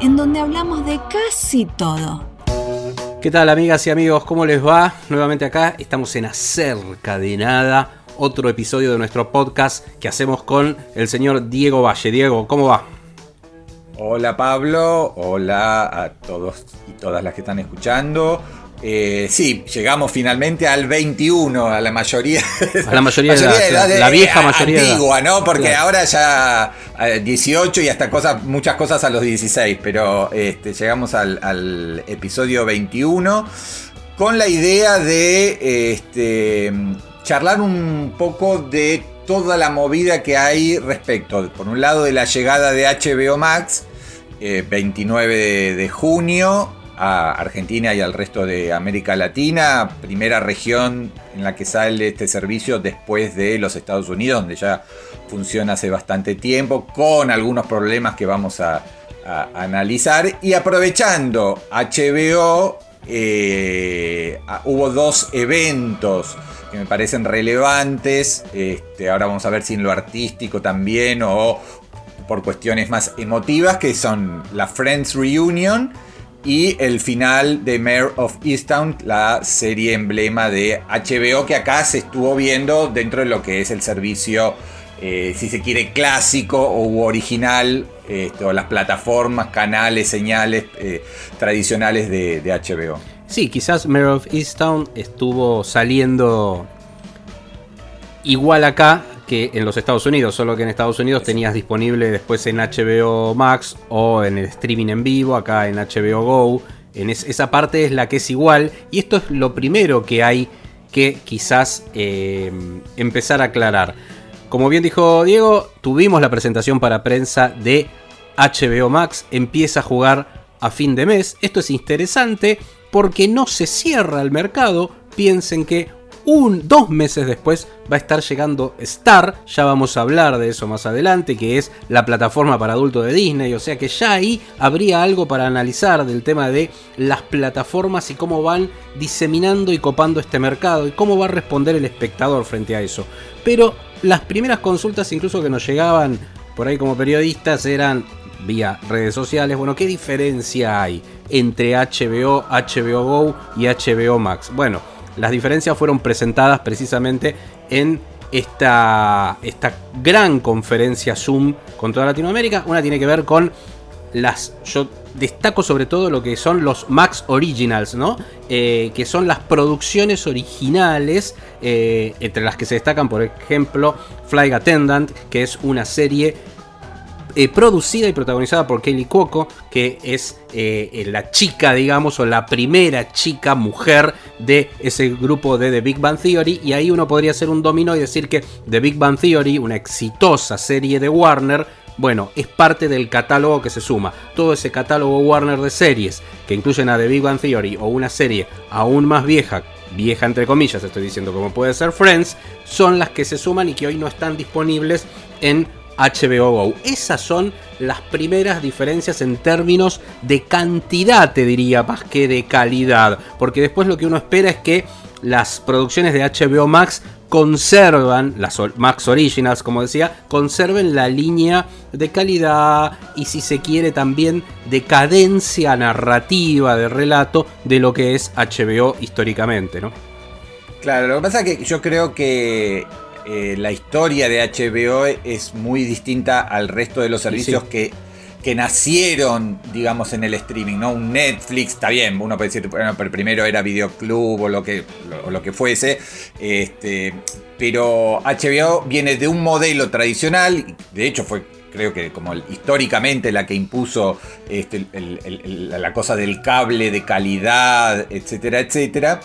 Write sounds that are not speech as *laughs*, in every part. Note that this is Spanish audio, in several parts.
en donde hablamos de casi todo. ¿Qué tal amigas y amigos? ¿Cómo les va? Nuevamente acá estamos en Acerca de Nada, otro episodio de nuestro podcast que hacemos con el señor Diego Valle. Diego, ¿cómo va? Hola Pablo, hola a todos y todas las que están escuchando. Eh, sí, llegamos finalmente al 21, a la mayoría. A la mayoría de la vieja mayoría. Antigua, ¿no? Porque Claro. ahora ya eh, 18 y hasta cosas, muchas cosas a los 16, pero este, llegamos al, al episodio 21 con la idea de este, charlar un poco de toda la movida que hay respecto, por un lado, de la llegada de HBO Max, eh, 29 de, de junio, a Argentina y al resto de América Latina, primera región en la que sale este servicio después de los Estados Unidos, donde ya funciona hace bastante tiempo, con algunos problemas que vamos a, analizar. Y aprovechando HBO, eh, hubo dos eventos que me parecen relevantes. Este, ahora vamos a ver si en lo artístico también o por cuestiones más emotivas, que son la Friends Reunion y el final de Mayor of Easttown, la serie emblema de HBO que acá se estuvo viendo dentro de lo que es el servicio, eh, si se quiere, clásico o original, este, o las plataformas, canales, señales eh, tradicionales de, de HBO. Sí, quizás Mayor of Easttown estuvo saliendo igual acá que en los Estados Unidos, solo que en Estados Unidos tenías disponible después en HBO Max o en el streaming en vivo, acá en HBO Go. En es- esa parte es la que es igual y esto es lo primero que hay que quizás eh, empezar a aclarar. Como bien dijo Diego, tuvimos la presentación para prensa de HBO Max, empieza a jugar a fin de mes. Esto es interesante porque no se cierra el mercado. Piensen que un, dos meses después va a estar llegando Star, ya vamos a hablar de eso más adelante, que es la plataforma para adultos de Disney, o sea que ya ahí habría algo para analizar del tema de las plataformas y cómo van diseminando y copando este mercado y cómo va a responder el espectador frente a eso. Pero las primeras consultas incluso que nos llegaban por ahí como periodistas eran vía redes sociales, bueno, ¿qué diferencia hay entre HBO, HBO Go y HBO Max? Bueno, las diferencias fueron presentadas precisamente en esta, esta gran conferencia Zoom con toda Latinoamérica. Una tiene que ver con las. Yo destaco sobre todo lo que son los Max Originals, ¿no? Eh, que son las producciones originales, eh, entre las que se destacan, por ejemplo, Flight Attendant, que es una serie eh, producida y protagonizada por Kelly Cuoco, que es eh, la chica, digamos, o la primera chica mujer de ese grupo de The Big Bang Theory. Y ahí uno podría hacer un dominó y decir que The Big Bang Theory, una exitosa serie de Warner, bueno, es parte del catálogo que se suma. Todo ese catálogo Warner de series que incluyen a The Big Bang Theory o una serie aún más vieja, vieja entre comillas, estoy diciendo como puede ser Friends, son las que se suman y que hoy no están disponibles en HBO Go. Esas son las primeras diferencias en términos de cantidad, te diría, más que de calidad. Porque después lo que uno espera es que las producciones de HBO Max conservan, las Max Originals, como decía, conserven la línea de calidad y si se quiere también de cadencia narrativa de relato de lo que es HBO históricamente, ¿no? Claro, lo que pasa es que yo creo que eh, la historia de HBO es muy distinta al resto de los servicios sí. que, que nacieron, digamos, en el streaming, ¿no? Un Netflix, está bien, uno puede decir, bueno, pero primero era Videoclub o lo que, lo, que fuese, este, pero HBO viene de un modelo tradicional, de hecho fue creo que como históricamente la que impuso este, el- el- el- la cosa del cable de calidad, etcétera, etcétera.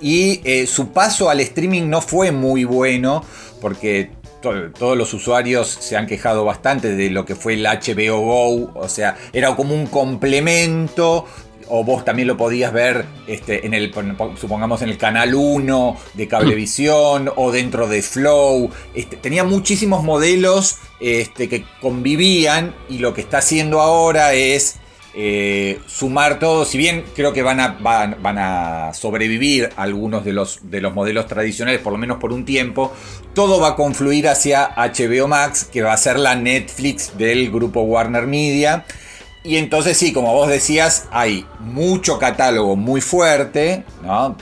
Y eh, su paso al streaming no fue muy bueno porque todos los usuarios se han quejado bastante de lo que fue el HBO Go, o sea, era como un complemento o vos también lo podías ver este, en el, supongamos en el canal 1 de Cablevisión o dentro de Flow. Este, tenía muchísimos modelos este, que convivían y lo que está haciendo ahora es eh, sumar todo, si bien creo que van a, van, a sobrevivir algunos de los, de los modelos tradicionales, por lo menos por un tiempo, todo va a confluir hacia HBO Max, que va a ser la Netflix del grupo Warner Media. Y entonces sí, como vos decías, hay mucho catálogo muy fuerte, ¿no?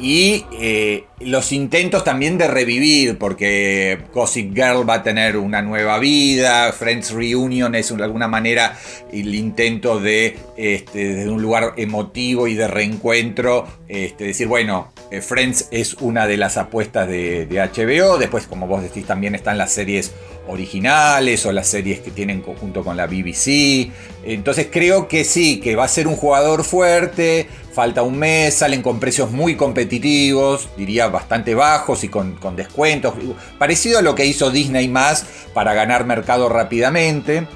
Y eh, los intentos también de revivir, porque Gossip Girl va a tener una nueva vida, Friends Reunion es de alguna manera el intento de, este, desde un lugar emotivo y de reencuentro, este, decir, bueno, eh, Friends es una de las apuestas de, de HBO, después como vos decís también están las series originales o las series que tienen conjunto con la BBC. Entonces creo que sí, que va a ser un jugador fuerte, falta un mes, salen con precios muy competitivos, diría bastante bajos y con, descuentos, parecido a lo que hizo Disney más para ganar mercado rápidamente.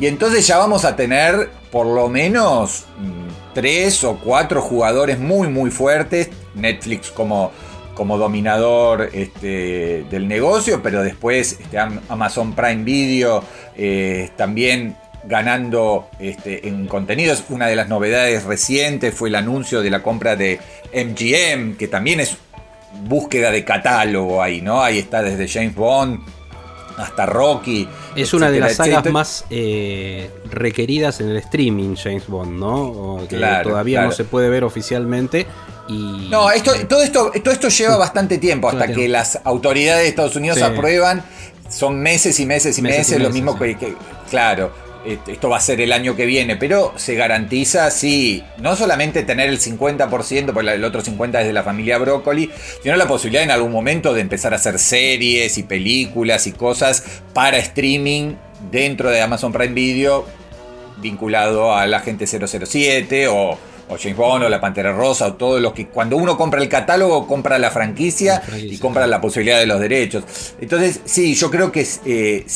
Y entonces ya vamos a tener por lo menos mm, tres o cuatro jugadores muy muy fuertes. Netflix como, como dominador este, del negocio, pero después este, Amazon Prime Video eh, también ganando este, en contenidos. Una de las novedades recientes fue el anuncio de la compra de MGM, que también es búsqueda de catálogo ahí, ¿no? Ahí está desde James Bond hasta Rocky. Es una de las sagas más eh, requeridas en el streaming, James Bond, ¿no? que todavía no se puede ver oficialmente. Y... No, esto, todo, esto, todo esto lleva bastante tiempo hasta que las autoridades de Estados Unidos aprueban. Son meses y meses y meses, lo mismo que, Claro esto va a ser el año que viene, pero se garantiza, sí, no solamente tener el 50%, porque el otro 50% es de la familia Broccoli, sino la posibilidad en algún momento de empezar a hacer series y películas y cosas para streaming dentro de Amazon Prime Video, vinculado a la gente 007 o, o James Bond o la Pantera Rosa o todo lo que cuando uno compra el catálogo compra la franquicia, y compra la posibilidad de los derechos. Entonces, sí, yo creo que eh,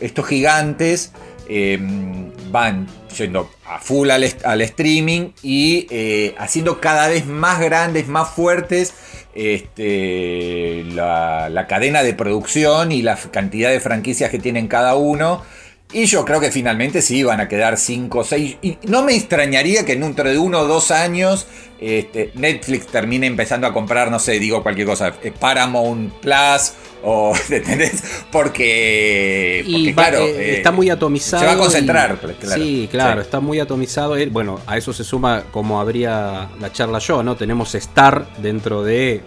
estos gigantes Em, van yendo a full al, streaming y eh, haciendo cada vez más grandes, más fuertes este, la, cadena de producción y la cantidad de franquicias que tienen cada uno. Y yo creo que finalmente sí van a quedar 5 o 6. Y no me extrañaría que dentro de uno o dos años este, Netflix termine empezando a comprar, no sé, digo cualquier cosa, eh, Paramount Plus o, *laughs* ¿entendés? Porque, claro, eh, eh, está muy atomizado. Se va a concentrar. Sí, claro, está muy atomizado. Eh, bueno, a eso se suma, como habría la charla yo, ¿no? Tenemos Star dentro de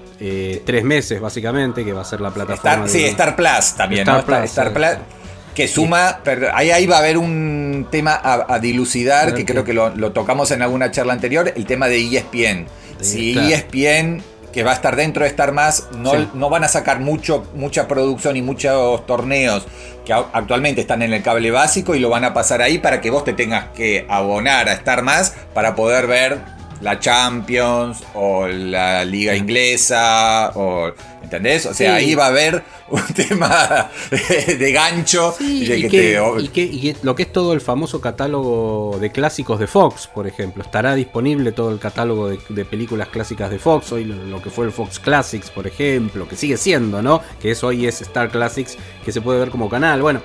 tres meses, básicamente, que va a ser la plataforma. sí, Star Plus también, Star Plus, Star Plus que suma, pero ahí, ahí va a haber un tema a, dilucidar, que creo que lo, tocamos en alguna charla anterior, el tema de ESPN. si ESPN que va a estar dentro de Star Más, no, no van a sacar mucho, mucha producción y muchos torneos que actualmente están en el cable básico y lo van a pasar ahí para que vos te tengas que abonar a Star Más para poder ver la Champions o la Liga Inglesa o ¿entendés? O sea, ahí va a haber un *laughs* tema de gancho y, que, lo que es todo el famoso catálogo de clásicos de Fox, por ejemplo, estará disponible todo el catálogo de, películas clásicas de Fox, hoy lo, que fue el Fox Classics, por ejemplo, que sigue siendo, ¿no? Que es hoy es Star Classics, que se puede ver como canal. Bueno,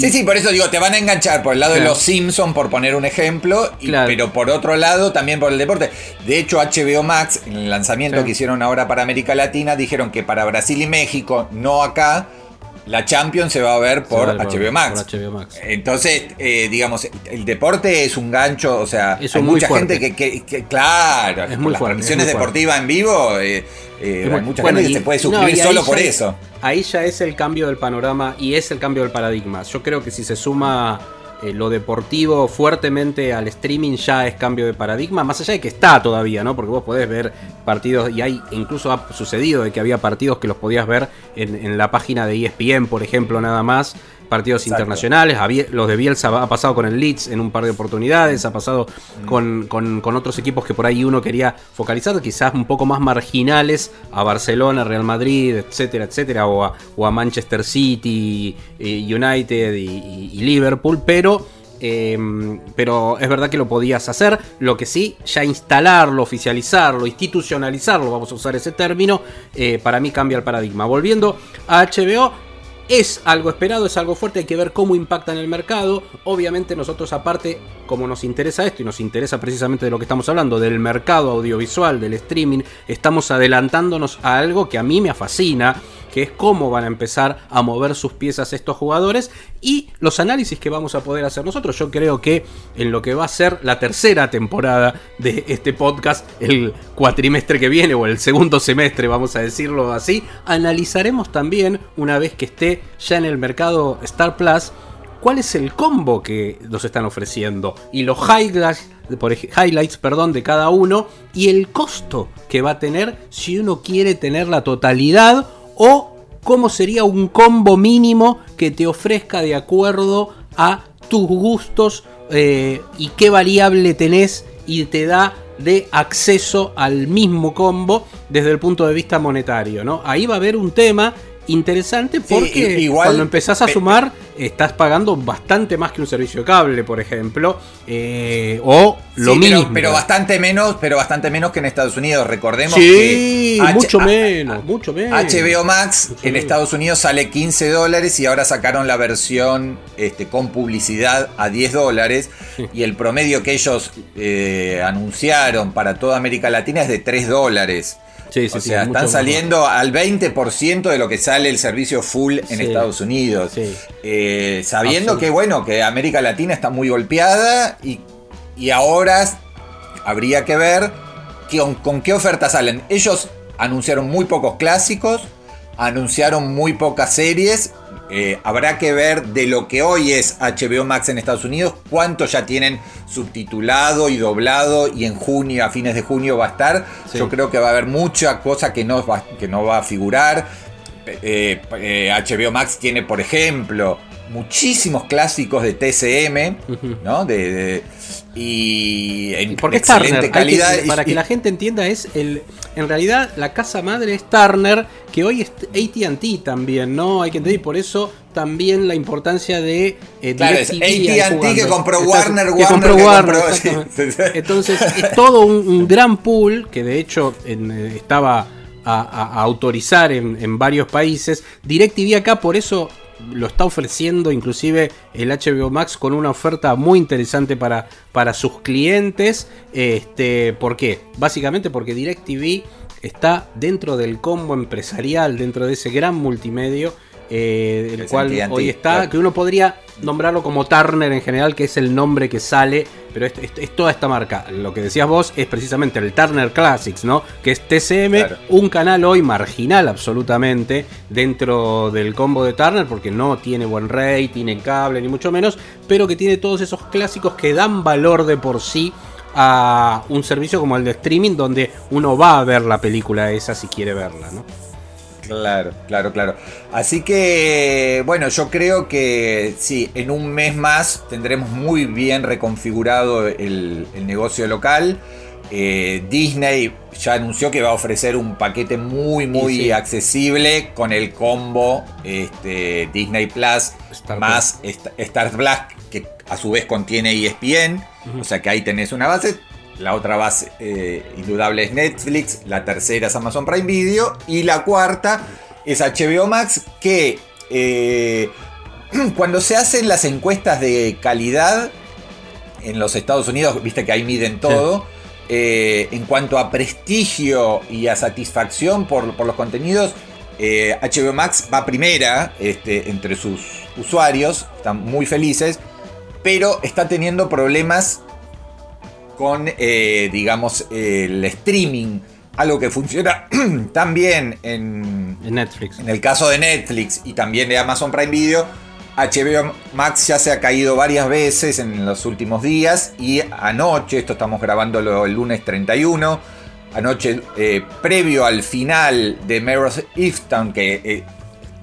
Sí, sí, por eso digo, te van a enganchar por el lado de los Simpsons, por poner un ejemplo, pero por otro lado también por el deporte. De hecho, HBO Max, en el lanzamiento que hicieron ahora para América Latina, dijeron que para Brasil y México, no acá, la Champions se va a ver por, HBO, Max. Entonces, eh, digamos, el deporte es un gancho, o sea, hay mucha gente que, claro, es las transmisiones deportivas en vivo, eh, eh, hay mucha gente que se puede suscribir solo por eso. Ahí ya es el cambio del panorama y es el cambio del paradigma. Yo creo que si se suma eh, lo deportivo fuertemente al streaming ya es cambio de paradigma, más allá de que está todavía, ¿no? Porque vos podés ver partidos, y hay incluso ha sucedido de que había partidos que los podías ver en, la página de ESPN, por ejemplo, nada más. Partidos Exacto. internacionales. Los de Bielsa ha pasado con el Leeds en un par de oportunidades, ha pasado con, con- con otros equipos que por ahí uno quería focalizar, quizás un poco más marginales, a Barcelona, Real Madrid, etcétera, etcétera, o a, o a Manchester City, eh, United y, y- y Liverpool, pero... eh, pero es verdad que lo podías hacer. Lo que sí, ya instalarlo, oficializarlo, institucionalizarlo, vamos a usar ese término, eh, para mí cambia el paradigma. Volviendo a HBO, es algo esperado, es algo fuerte, hay que ver cómo impacta en el mercado. Obviamente nosotros aparte, como nos interesa esto y nos interesa precisamente de lo que estamos hablando, del mercado audiovisual, del streaming, estamos adelantándonos a algo que a mí me fascina, que es cómo van a empezar a mover sus piezas estos jugadores y los análisis que vamos a poder hacer nosotros. Yo creo que en lo que va a ser la tercera temporada de este podcast, el cuatrimestre que viene o el segundo semestre, vamos a decirlo así, analizaremos también, una vez que esté ya en el mercado Star Plus, cuál es el combo que nos están ofreciendo y los highlights, por perdón, de cada uno y el costo que va a tener si uno quiere tener la totalidad o cómo sería un combo mínimo que te ofrezca de acuerdo a tus gustos eh, y qué variable tenés y te da de acceso al mismo combo desde el punto de vista monetario, ¿no? Ahí va a haber un tema interesante porque igual- cuando empezás a sumar estás pagando bastante más que un servicio de cable, por ejemplo, eh, o lo Sí, mismo. Pero, pero bastante menos, pero bastante menos que en Estados Unidos. Recordemos Sí, que H- mucho a- menos, mucho menos. HBO Max Mucho en menos. Estados Unidos sale 15 dólares y ahora sacaron la versión este, con publicidad a 10 dólares. Sí. Y el promedio que ellos eh, anunciaron para toda América Latina es de 3 dólares. Sí, sí, o sea, están más saliendo al 20% de lo que sale el servicio full en. Estados Unidos. Eh, sabiendo que, bueno, que América Latina está muy golpeada y, y ahora habría que ver con, con qué ofertas salen. Ellos anunciaron muy pocos clásicos, anunciaron muy pocas series. eh, habrá que ver de lo que hoy es HBO Max en Estados Unidos, cuánto ya tienen subtitulado y doblado y en junio, a fines de junio va a estar. Sí. Yo creo que va a haber mucha cosa que no va, que no va a figurar. Eh, eh, HBO Max tiene, por ejemplo, muchísimos clásicos de TCM. ¿no? De, de- y en Porque excelente que- calidad. para que la gente entienda, es el. En realidad, la casa madre es Turner, que hoy es ATT también, ¿no? Hay que entender, y por eso también la importancia de. eh, Claro, AT&T que compró Warner, que Warner compró que Warner, compró- sí. Entonces, es todo un, un gran pool que de hecho en, eh, estaba a, a- a autorizar en, en varios países. DirecTV acá, por eso lo está ofreciendo inclusive el HBO Max con una oferta muy interesante para, para sus clientes. Este, ¿Por qué? Básicamente porque DirecTV está dentro del combo empresarial, dentro de ese gran multimedio. Eh, el cual hoy está, que uno podría nombrarlo como Turner en general, que es el nombre que sale, pero es, es- es toda esta marca. Lo que decías vos es precisamente el Turner Classics, ¿no? Que es TCM, Claro. un canal hoy marginal absolutamente dentro del combo de Turner, porque no tiene buen rating en cable, ni mucho menos, pero que tiene todos esos clásicos que dan valor de por sí a un servicio como el de streaming, donde uno va a ver la película esa si quiere verla, ¿no? Claro, claro, claro. Así que, bueno, yo creo que sí, en un mes más tendremos muy bien reconfigurado el, el negocio local. Eh, Disney ya anunció que va a ofrecer un paquete muy, muy sí. accesible con el combo este, Disney Plus Star más Sta- Star Black, que a su vez contiene ESPN. O sea que ahí tenés una base. La otra base eh, indudable es Netflix, la tercera es Amazon Prime Video y la cuarta es HBO Max que eh, *clears throat* cuando se hacen las encuestas de calidad en los Estados Unidos, viste que ahí miden todo, eh, en cuanto a prestigio y a satisfacción por, por los contenidos, eh, HBO Max va primera este, entre sus usuarios, están muy felices, pero está teniendo problemas con, eh, digamos, el streaming, algo que funciona *clears throat* tan bien en, En Netflix. en el caso de Netflix y también de Amazon Prime Video, HBO Max ya se ha caído varias veces en los últimos días y anoche, esto estamos grabándolo el lunes 31, anoche eh, previo al final de Meros Easttown que eh,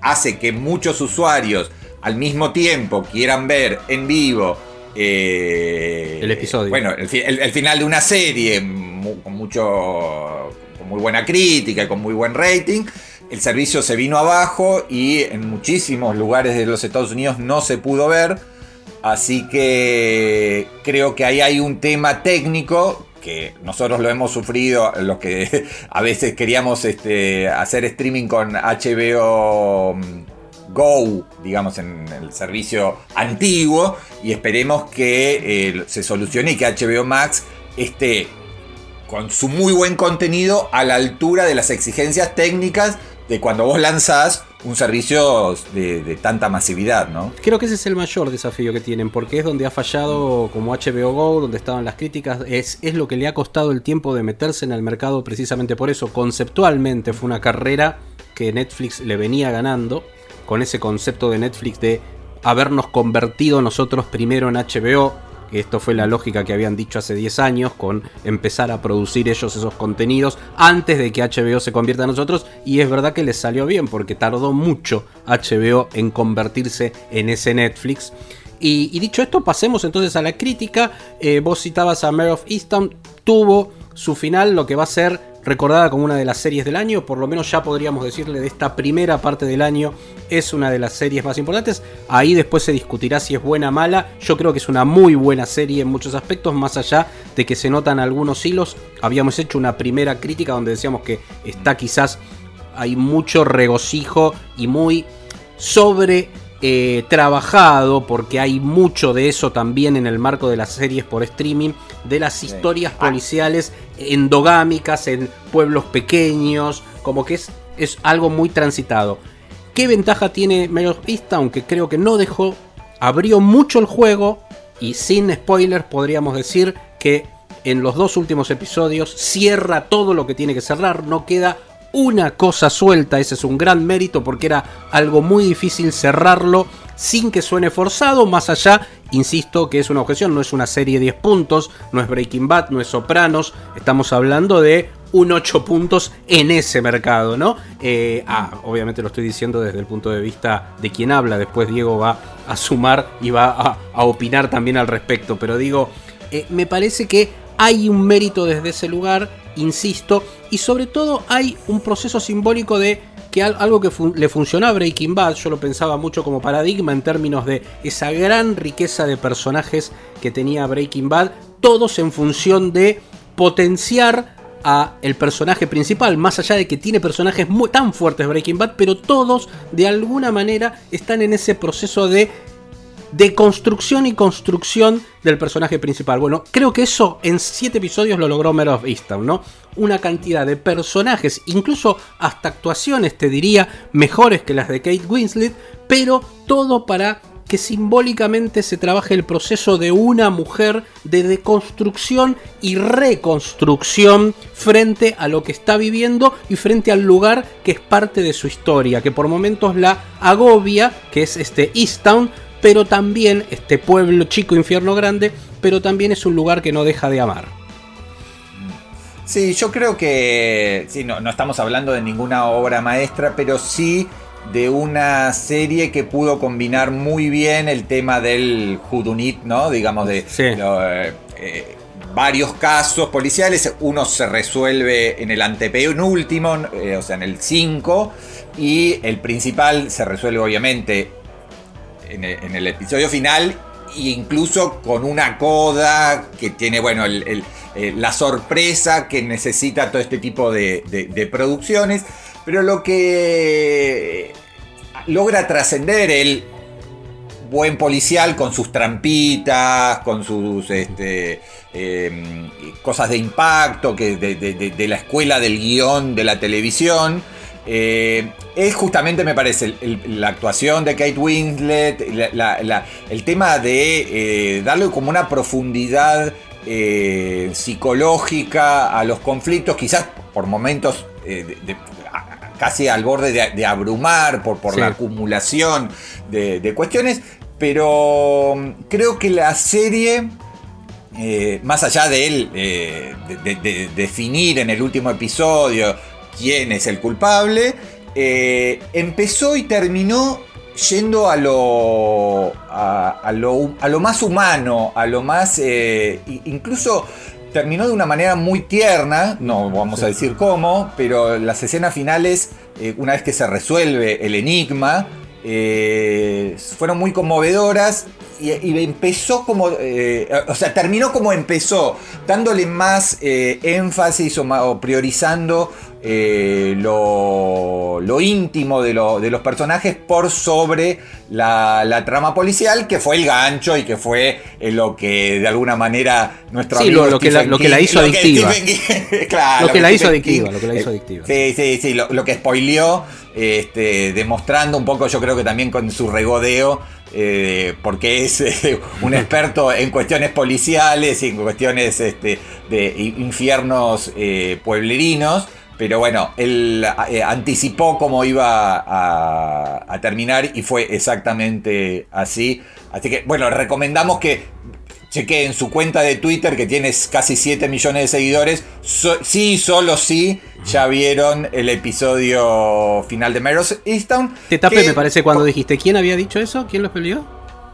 hace que muchos usuarios al mismo tiempo quieran ver en vivo eh, El episodio. Bueno, el, fi- el- el final de una serie mu- con mucho. con muy buena crítica y con muy buen rating. El servicio se vino abajo y en muchísimos lugares de los Estados Unidos no se pudo ver. Así que creo que ahí hay un tema técnico que nosotros lo hemos sufrido, los que *laughs* a veces queríamos este, hacer streaming con HBO mm, Go, digamos, en el servicio antiguo, y esperemos que eh, se solucione y que HBO Max esté con su muy buen contenido a la altura de las exigencias técnicas de cuando vos lanzás un servicio de, tanta masividad, ¿no? Creo que ese es el mayor desafío que tienen, porque es donde ha fallado como HBO Go, donde estaban las críticas, es, es lo que le ha costado el tiempo de meterse en el mercado precisamente por eso. Conceptualmente fue una carrera que Netflix le venía ganando, con ese concepto de Netflix de habernos convertido nosotros primero en HBO, que esto fue la lógica que habían dicho hace 10 años, con empezar a producir ellos esos contenidos antes de que HBO se convierta en nosotros, y es verdad que les salió bien, porque tardó mucho HBO en convertirse en ese Netflix. Y, dicho esto, pasemos entonces a la crítica. Eh, vos citabas a Mare of Easttown, tuvo su final, lo que va a ser recordada como una de las series del año, por lo menos ya podríamos decirle de esta primera parte del año, es una de las series más importantes. Ahí después se discutirá si es buena o mala. Yo creo que es una muy buena serie en muchos aspectos, más allá de que se notan algunos hilos. Habíamos hecho una primera crítica donde decíamos que está quizás, hay mucho regocijo y muy sobre eh, trabajado, porque hay mucho de eso también en el marco de las series por streaming, de las historias policiales endogámicas en pueblos pequeños, como que es, es algo muy transitado. ¿Qué ventaja tiene Mayor Easttown? Que creo que no dejó, abrió mucho el juego y sin spoilers podríamos decir que en los dos últimos episodios cierra todo lo que tiene que cerrar, no queda una cosa suelta, ese es un gran mérito porque era algo muy difícil cerrarlo sin que suene forzado, más allá, insisto que es una objeción, no es una serie de 10 puntos, no es Breaking Bad, no es Sopranos, estamos hablando de un 8 puntos en ese mercado, ¿no? Eh, ah, obviamente lo estoy diciendo desde el punto de vista de quien habla, después Diego va a sumar y va a, opinar también al respecto, pero digo, eh, me parece que hay un mérito desde ese lugar, insisto, y sobre todo hay un proceso simbólico de que al- algo que le funcionó a Breaking Bad, yo lo pensaba mucho como paradigma en términos de esa gran riqueza de personajes que tenía Breaking Bad, todos en función de potenciar a el personaje principal, más allá de que tiene personajes muy, tan fuertes Breaking Bad, pero todos de alguna manera están en ese proceso de de construcción y construcción del personaje principal. Bueno, creo que eso en 7 episodios lo logró Mare of Easttown, ¿no? Una cantidad de personajes, incluso hasta actuaciones, te diría, mejores que las de Kate Winslet, pero todo para que simbólicamente se trabaje el proceso de una mujer de deconstrucción y reconstrucción frente a lo que está viviendo y frente al lugar que es parte de su historia, que por momentos la agobia, que es este Easttown, pero también este pueblo chico, infierno grande, pero también es un lugar que no deja de amar. Sí, yo creo que sí, no, no estamos hablando de ninguna obra maestra, pero sí de una serie que pudo combinar muy bien el tema del Judunit, ¿no? Digamos, de Sí. lo, eh, eh, varios casos policiales. Uno se resuelve en el antepenúltimo, eh, o sea, en el 5, y el principal se resuelve obviamente en el, episodio final, e incluso con una coda que tiene, bueno, eh, la sorpresa que necesita todo este tipo de, producciones. Pero lo que logra trascender el buen policial con sus trampitas, con sus este, eh, cosas de impacto, que de la escuela del guion de la televisión. eh, es justamente, me parece, el- el- la actuación de Kate Winslet, la- la- la- el tema de eh, darle como una profundidad eh, psicológica a los conflictos, quizás por momentos eh, de- de- a- casi al borde de, de abrumar por, por Sí. la acumulación de, cuestiones, pero mm, creo que la serie, más allá de él, de definir en el último episodio quién es el culpable, eh, empezó y terminó yendo a lo, a, lo, a lo más humano, a lo más, eh, incluso terminó de una manera muy tierna, no vamos a decir cómo, pero las escenas finales, eh, una vez que se resuelve el enigma, eh, fueron muy conmovedoras y, empezó como, eh, o sea, terminó como empezó, dándole más énfasis o, priorizando lo, íntimo de, los personajes por sobre la, trama policial, que fue el gancho y que fue lo que de alguna manera nuestro sí, lo, que la, hizo adictiva. *laughs* claro, lo que la hizo adictiva, lo que la hizo adictiva. Sí, sí, sí, lo, que spoileó, este, demostrando un poco, yo creo que también con su regodeo, eh, porque es *laughs* eh, un experto en cuestiones policiales y en cuestiones este, de infiernos eh, pueblerinos. Pero bueno, él anticipó cómo iba a, terminar y fue exactamente así. Así que bueno, recomendamos que chequeen su cuenta de Twitter que tiene casi 7 millones de seguidores. sí, solo sí, ya vieron el episodio final de Meros Easttown. Te tapé, me parece, cuando dijiste. ¿Quién había dicho eso? ¿Quién lo peleó?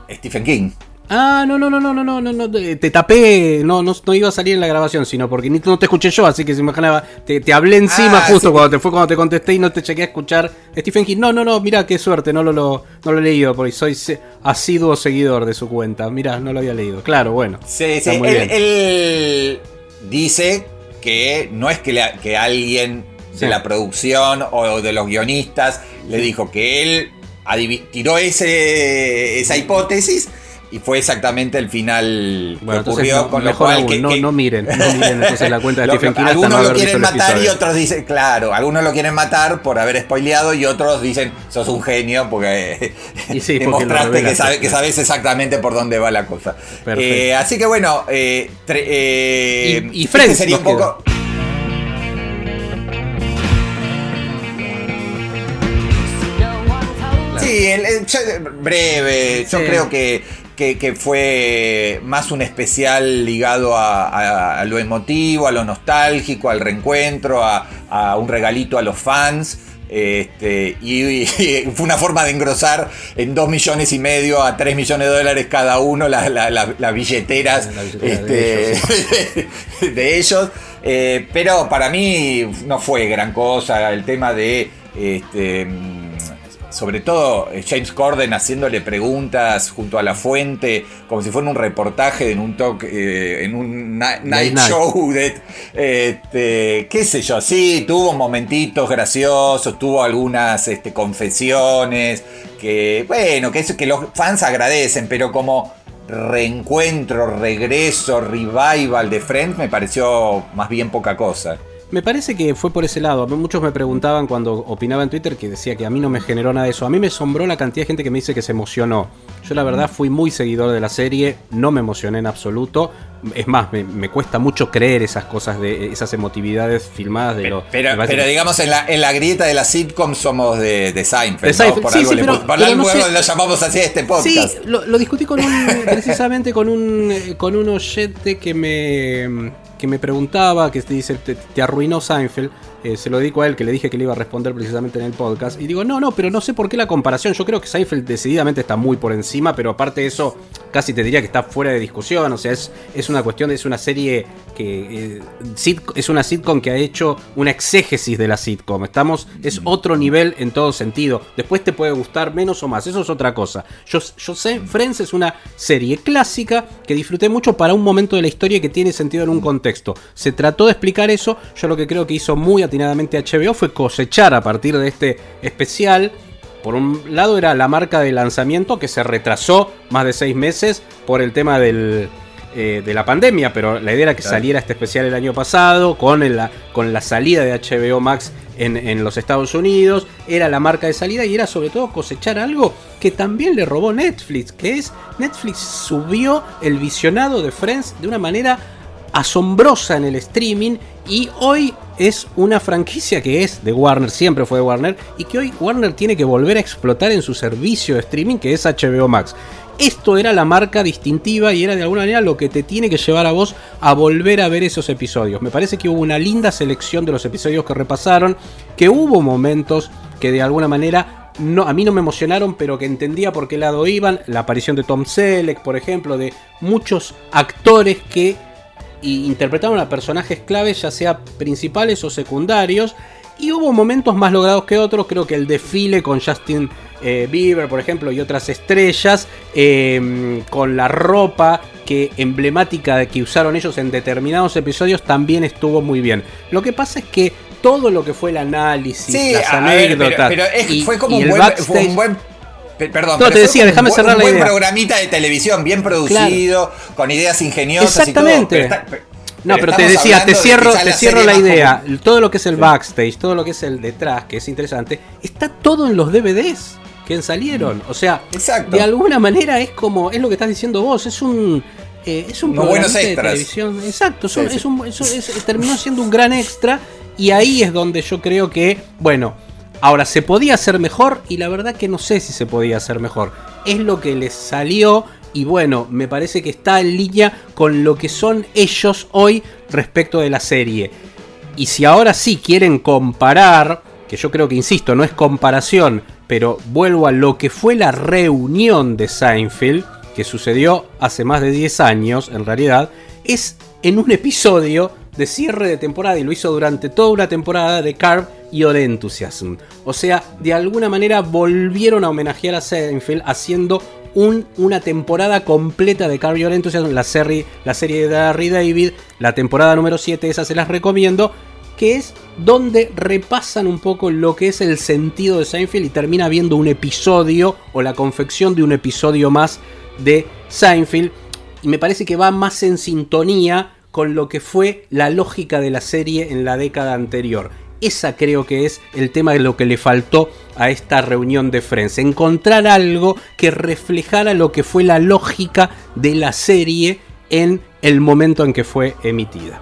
Stephen King. Ah, no, no, no, no, no, no, no, te tapé, no, no, no iba a salir en la grabación, sino porque ni, no te escuché yo, así que se imaginaba, te, te hablé encima ah, justo cuando te fue cuando te contesté y no te chequé a escuchar Stephen King. No, no, no, mira qué suerte, no lo, lo, no lo he leído, porque soy asiduo seguidor de su cuenta. Mira, no lo había leído. Claro, bueno. Sí, sí, él, dice que no es que, que alguien de la producción o de los guionistas le dijo que él tiró ese, esa hipótesis y fue exactamente el final que ocurrió, con lo cual... que, no, miren, no miren entonces la cuenta de *laughs* Stephen King Algunos lo quieren matar y otros dicen, claro, algunos lo quieren matar por haber spoileado y otros dicen, sos un genio porque demostraste *laughs* que, sabe, que, sabes exactamente por dónde va la cosa. Eh, así que bueno, eh, eh, y, y este sería un poco... Sí, breve, yo creo que que, fue más un especial ligado a, lo emotivo, a lo nostálgico, al reencuentro, a, un regalito a los fans. Este, y, *laughs* fue una forma de engrosar en 2 millones y medio a 3 millones de dólares cada uno las billeteras *laughs* de ellos. Eh, pero para mí no fue gran cosa el tema de este, sobre todo eh, James Corden haciéndole preguntas junto a la fuente, como si fuera un reportaje en un talk, eh, en un night, show, de, este, qué sé yo, sí, tuvo momentitos graciosos, tuvo algunas este, confesiones, que bueno, que, que los fans agradecen, pero como reencuentro, regreso, revival de Friends me pareció más bien poca cosa. Me parece que fue por ese lado. Muchos me preguntaban cuando opinaba en Twitter que decía que a mí no me generó nada de eso. A mí me asombró la cantidad de gente que me dice que se emocionó. Yo la verdad fui muy seguidor de la serie, no me emocioné en absoluto. Es más, me, cuesta mucho creer esas cosas, de esas emotividades filmadas de lo... Pero, pero, digamos, en la, en la grieta de la sitcom somos de, de Seinfeld. De Por algo, le, lo llamamos así a este podcast. Sí, lo, discutí con un, precisamente con un, eh, con un oyente que me que me preguntaba, que dice, te, arruinó Seinfeld, eh, se lo dedico a él, que le dije que le iba a responder precisamente en el podcast. Y digo, no, no, pero no sé por qué la comparación. Yo creo que Seinfeld decididamente está muy por encima, pero aparte de eso, casi te diría que está fuera de discusión. O sea, es, es una cuestión, es una serie que eh, es una sitcom que ha hecho una exégesis de la sitcom. Estamos, es otro nivel en todo sentido. Después te puede gustar menos o más, eso es otra cosa. Yo, yo sé, Friends es una serie clásica que disfruté mucho para un momento de la historia que tiene sentido en un contexto. Se trató de explicar eso. Yo lo que creo que hizo muy atinadamente HBO fue cosechar a partir de este especial. Por un lado era la marca de lanzamiento que se retrasó más de seis meses por el tema del, eh, de la pandemia, pero la idea era que saliera este especial el año pasado, con, con la salida de HBO Max en, los Estados Unidos, era la marca de salida y era sobre todo cosechar algo que también le robó Netflix, que es Netflix subió el visionado de Friends de una manera asombrosa en el streaming y hoy es una franquicia que es de Warner, siempre fue de Warner, y que hoy Warner tiene que volver a explotar en su servicio de streaming que es HBO Max. Esto era la marca distintiva y era de alguna manera lo que te tiene que llevar a vos a volver a ver esos episodios. Me parece que hubo una linda selección de los episodios que repasaron, que hubo momentos que de alguna manera no, a mí no me emocionaron, pero que entendía por qué lado iban. La aparición de Tom Selleck, por ejemplo, de muchos actores que interpretaron a personajes claves, ya sea principales o secundarios. Y hubo momentos más logrados que otros. Creo que el desfile con Justin eh, Bieber, por ejemplo, y otras estrellas, em, con la ropa que emblemática de que usaron ellos en determinados episodios, también estuvo muy bien. Lo que pasa es que todo lo que fue el análisis, las anécdotas. pero, fue como un, buen, Perdón, no, te decía, déjame cerrar la idea. Un buen programita de televisión, bien producido, con ideas ingeniosas Exactamente. y todo. no, pero te decía, te cierro, te cierro la idea. Todo lo que es el backstage, todo lo que es el detrás, que es interesante, está todo en los DVDs que salieron. O sea, de alguna manera es como, es lo que estás diciendo vos, es un... Eh, es un programa de televisión. Exacto, es un, terminó siendo un gran extra y ahí es donde yo creo que, bueno, ahora se podía hacer mejor y la verdad que no sé si se podía hacer mejor. Es lo que les salió y bueno, me parece que está en línea con lo que son ellos hoy respecto de la serie. Y si ahora sí quieren comparar, que yo creo que insisto, no es comparación, pero vuelvo a lo que fue la reunión de Seinfeld, que sucedió hace más de 10 años en realidad, es en un episodio de cierre de temporada y lo hizo durante toda una temporada de Carb y Ode Enthusiasm. O sea, de alguna manera volvieron a homenajear a Seinfeld haciendo una temporada completa de Carb y Ode Enthusiasm, la serie, la serie de Harry David, la temporada número 7, esa se las recomiendo, que es donde repasan un poco lo que es el sentido de Seinfeld y termina viendo un episodio o la confección de un episodio más de Seinfeld. Y me parece que va más en sintonía con lo que fue la lógica de la serie en la década anterior. Esa creo que es el tema de lo que le faltó a esta reunión de Friends. Encontrar algo que reflejara lo que fue la lógica de la serie en el momento en que fue emitida.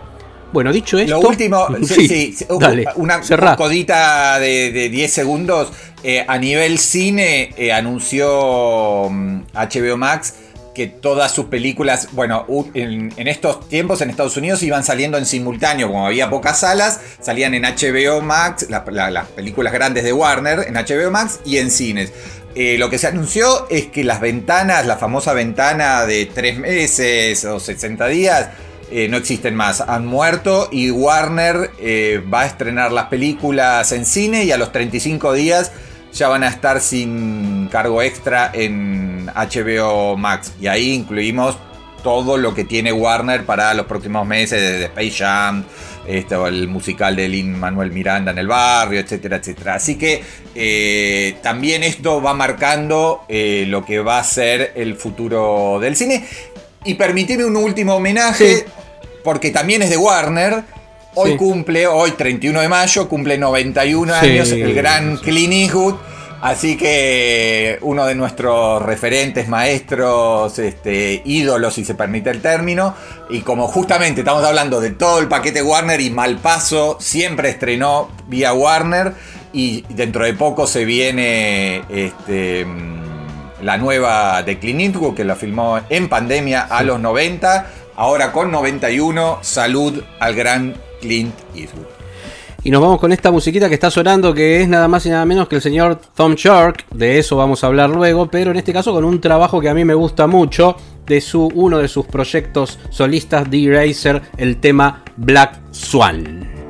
Bueno, dicho esto. Lo último, *laughs* sí, una codita de, 10 segundos. Eh, a nivel cine, eh, anunció HBO mm, Max que todas sus películas, bueno, en, estos tiempos en Estados Unidos iban saliendo en simultáneo, como había pocas salas, salían en HBO Max, las películas grandes de Warner, en HBO Max y en cines. Eh, lo que se anunció es que las ventanas, la famosa ventana de 3 meses o 60 días, eh, no existen más, han muerto y Warner eh, va a estrenar las películas en cine y a los 35 días ya van a estar sin cargo extra en HBO Max. Y ahí incluimos todo lo que tiene Warner para los próximos meses, desde Space Jam, este, el musical de Lin Manuel Miranda en el barrio, etcétera, etcétera. Así que eh, también esto va marcando eh, lo que va a ser el futuro del cine. Y permitime un último homenaje, porque también es de Warner. Hoy cumple, hoy 31 de mayo, cumple 91 años el gran Clint Eastwood. Así que uno de nuestros referentes, maestros, este, ídolos, si se permite el término. Y como justamente estamos hablando de todo el paquete Warner y Malpaso siempre estrenó vía Warner. Y dentro de poco se viene este, mm, la nueva de Clint Eastwood, que la filmó en pandemia a los 90. Ahora con 91, salud al gran Clint Eastwood. Y nos vamos con esta musiquita que está sonando, que es nada más y nada menos que el señor Tom Shark. De eso vamos a hablar luego, pero en este caso con un trabajo que a mí me gusta mucho, de su, uno de sus proyectos solistas, Eraser, el tema Black Swan.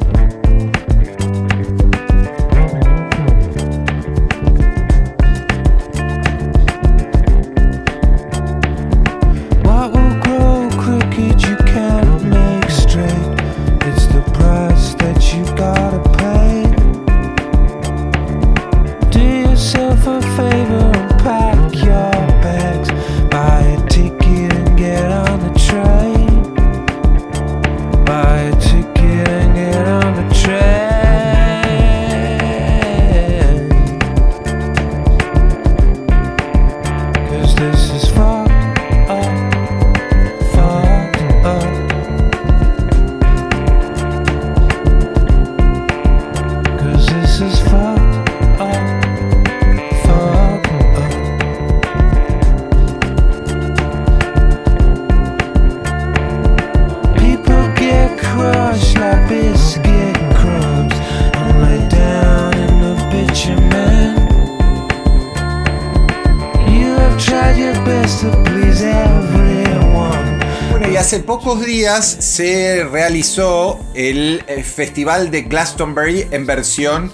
Días se realizó el Festival de Glastonbury en versión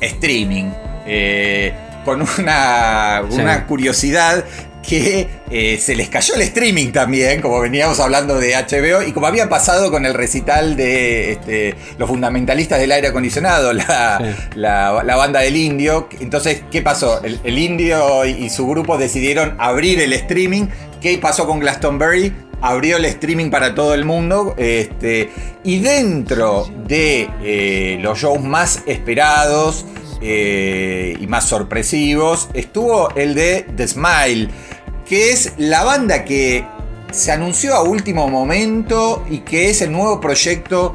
streaming. Eh, con una, una Sí. curiosidad que eh, se les cayó el streaming también, como veníamos hablando de HBO, y como había pasado con el recital de este, los fundamentalistas del aire acondicionado, la, Sí. la- la banda del indio. Entonces, ¿qué pasó? El, el indio y, y su grupo decidieron abrir el streaming. ¿Qué pasó con Glastonbury? Abrió el streaming para todo el mundo. Este, y dentro de eh, los shows más esperados eh, y más sorpresivos estuvo el de The Smile, que es la banda que se anunció a último momento y que es el nuevo proyecto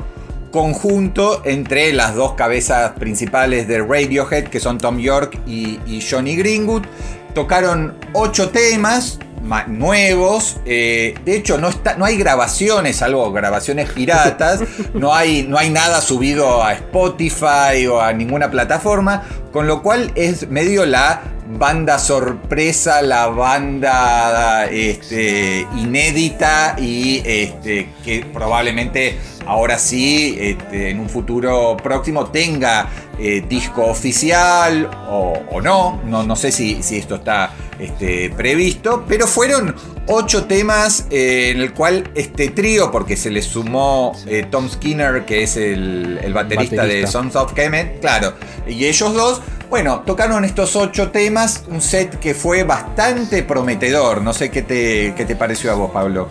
conjunto entre las dos cabezas principales de Radiohead, que son Tom York y, y Johnny Greenwood. Tocaron ocho temas ma- nuevos. eh, de hecho, no, está, no hay grabaciones, salvo grabaciones piratas. *laughs* No hay, no hay nada subido a Spotify o a ninguna plataforma. Con lo cual es medio la banda sorpresa, la banda este, inédita y este, que probablemente ahora sí, este, en un futuro próximo, tenga eh, disco oficial o, o no. no. No sé si, si esto está este, previsto, pero fueron ocho temas eh, en el cual este trío, porque se le sumó eh, Tom Skinner, que es el, el baterista, de. Sons of Kemet, claro, y ellos dos. Bueno, tocaron estos ocho temas, un set que fue bastante prometedor. No sé qué te, qué te pareció a vos, Pablo.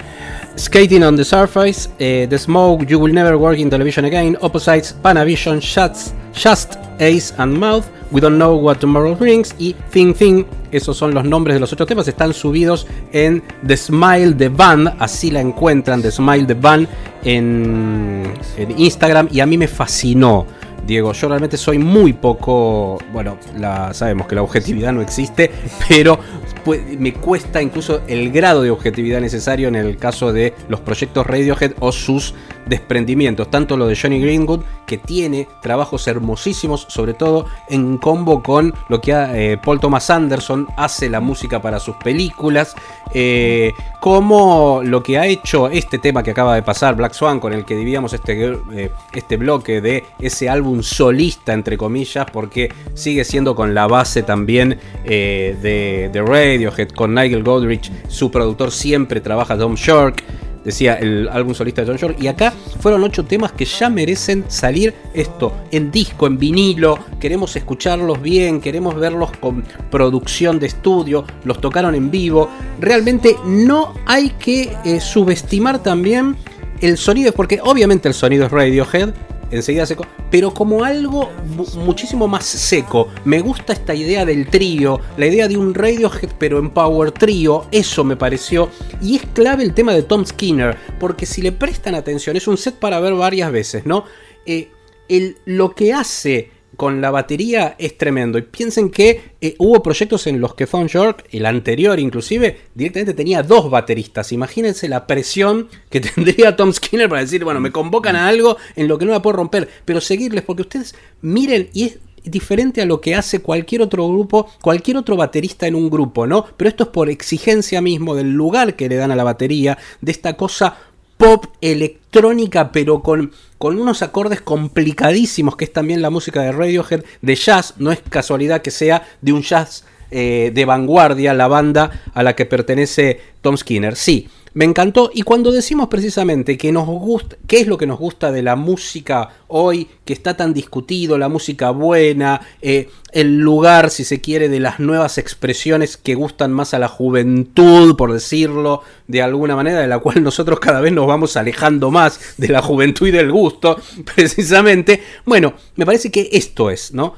Skating on the Surface, The Smoke, You Will Never Work in Television Again, Opposites, Panavision, Shots, Just, Ace and Mouth, We Don't Know What Tomorrow Brings y Thing Thing. Esos son los nombres de los ocho temas. Están subidos en The Smile The Band. Así la encuentran, The Smile The Band en, en Instagram. Y a mí me fascinó. Diego, yo realmente soy muy poco, bueno, la, sabemos que la objetividad no existe, pero pu- me cuesta incluso el grado de objetividad necesario en el caso de los proyectos Radiohead o sus desprendimientos, tanto lo de Johnny Greenwood, que tiene trabajos hermosísimos, sobre todo en combo con lo que eh, Paul Thomas Anderson hace la música para sus películas, eh, como lo que ha hecho este tema que acaba de pasar, Black Swan, con el que dividíamos este, eh, este bloque de ese álbum solista, entre comillas, porque sigue siendo con la base también de, de Radiohead, con Nigel Godrich, su productor siempre trabaja Tom York. Decía el álbum solista de Tom York. Y acá fueron ocho temas que ya merecen salir esto en disco, en vinilo. Queremos escucharlos bien, queremos verlos con producción de estudio. Los tocaron en vivo. Realmente no hay que eh, subestimar también el sonido, porque obviamente el sonido es Radiohead, enseguida seco, pero como algo muchísimo más seco. Me gusta esta idea del trío, la idea de un Radiohead pero en Power Trio, eso me pareció. Y es clave el tema de Tom Skinner, porque si le prestan atención, es un set para ver varias veces, ¿no? Eh, el- lo que hace con la batería es tremendo. Y piensen que eh, hubo proyectos en los que Tom York, el anterior inclusive, directamente tenía dos bateristas. Imagínense la presión que *laughs* tendría Tom Skinner para decir, bueno, me convocan a algo en lo que no la puedo romper. Pero seguirles, porque ustedes miren y es diferente a lo que hace cualquier otro grupo, cualquier otro baterista en un grupo, ¿no? Pero esto es por exigencia mismo del lugar que le dan a la batería, de esta cosa pop electrónica, pero con, con unos acordes complicadísimos, que es también la música de Radiohead, de jazz, no es casualidad que sea de un jazz eh, de vanguardia, la banda a la que pertenece Tom Skinner. Sí, me encantó. Y cuando decimos precisamente que nos gusta, qué es lo que nos gusta de la música hoy, que está tan discutido, la música buena, eh, el lugar, si se quiere, de las nuevas expresiones que gustan más a la juventud, por decirlo de alguna manera, de la cual nosotros cada vez nos vamos alejando más de la juventud y del gusto, *laughs* precisamente. Bueno, me parece que esto es, ¿no?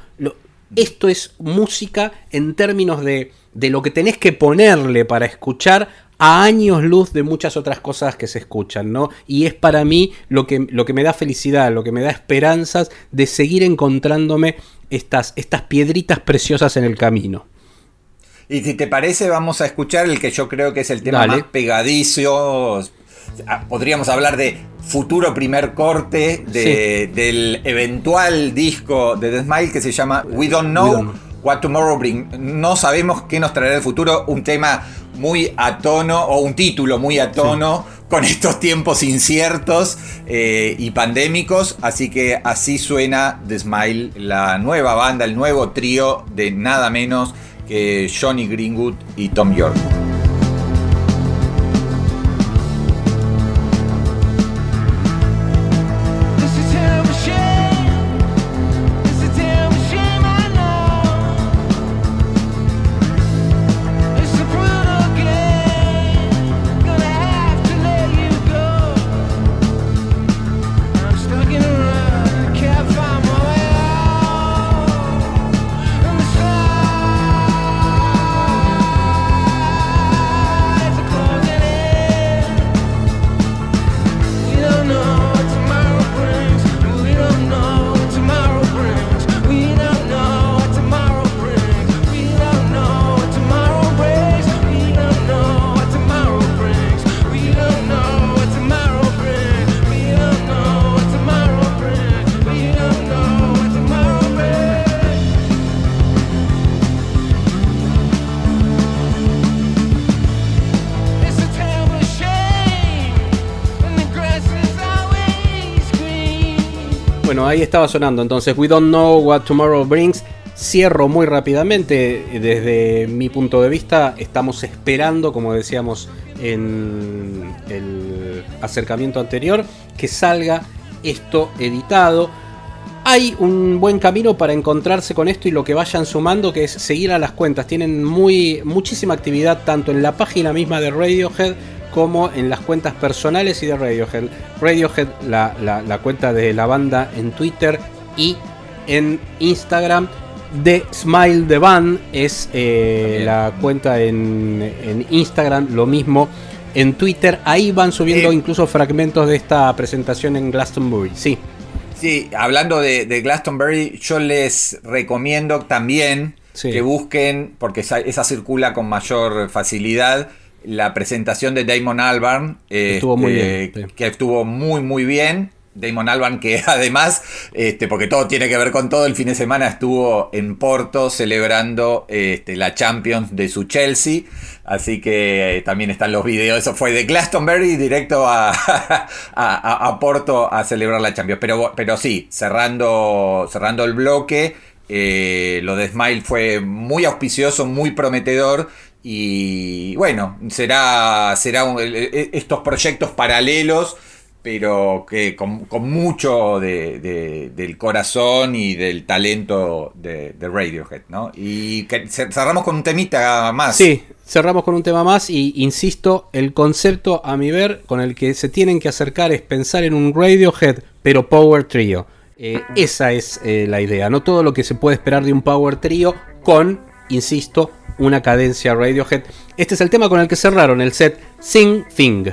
Esto es música en términos de, de lo que tenés que ponerle para escuchar a años luz de muchas otras cosas que se escuchan, ¿no? Y es para mí lo que, lo que me da felicidad, lo que me da esperanzas de seguir encontrándome estas, estas piedritas preciosas en el camino. Y si te parece, vamos a escuchar el que yo creo que es el tema Dale. más pegadizo. Ah, Podríamos hablar de futuro primer corte de- del eventual disco de The Smile que se llama We Don't Know We Don't Know. What Tomorrow Brings. No sabemos qué nos traerá el futuro. Un tema muy a tono, o un título muy a tono con estos tiempos inciertos eh, y pandémicos. Así que así suena The Smile, la nueva banda, el nuevo trío de nada menos que Johnny Greenwood y Tom York. Ahí estaba sonando. Entonces, We Don't Know What Tomorrow Brings. Cierro muy rápidamente. Desde mi punto de vista, estamos esperando, como decíamos en el acercamiento anterior, que salga esto editado. Hay un buen camino para encontrarse con esto y lo que vayan sumando, que es seguir a las cuentas. Tienen muy, muchísima actividad tanto en la página misma de Radiohead como en las cuentas personales y de Radiohead. Radiohead, la, cuenta de la banda en Twitter y en Instagram. The Smile the Band es eh, la cuenta en, Instagram, lo mismo en Twitter. Ahí van subiendo eh, incluso fragmentos de esta presentación en Glastonbury. Sí. Sí, hablando de, Glastonbury, yo les recomiendo también que busquen, porque esa circula con mayor facilidad la presentación de Damon Albarn, estuvo muy bien, este, que estuvo muy muy bien. Damon Albarn que *laughs* además, este, porque todo tiene que ver con todo, el fin de semana estuvo en Porto celebrando este, la Champions de su Chelsea, así que eh, también están los videos, eso fue de Glastonbury directo a, *laughs* a, Porto a celebrar la Champions, pero, pero sí, cerrando, cerrando el bloque, eh, lo de Smile fue muy auspicioso, muy prometedor y bueno, será, será e, estos proyectos paralelos, pero que con, mucho del corazón y del talento de, Radiohead, ¿no? Y cerramos con un temita más. Sí, cerramos con un tema más y insisto, el concepto a mi ver con el que se tienen que acercar es pensar en un Radiohead, pero Power Trio. Eh, esa es eh, la idea, no todo lo que se puede esperar de un Power Trio con, insisto, una cadencia Radiohead. Este es el tema con el que cerraron el set Sing Thing.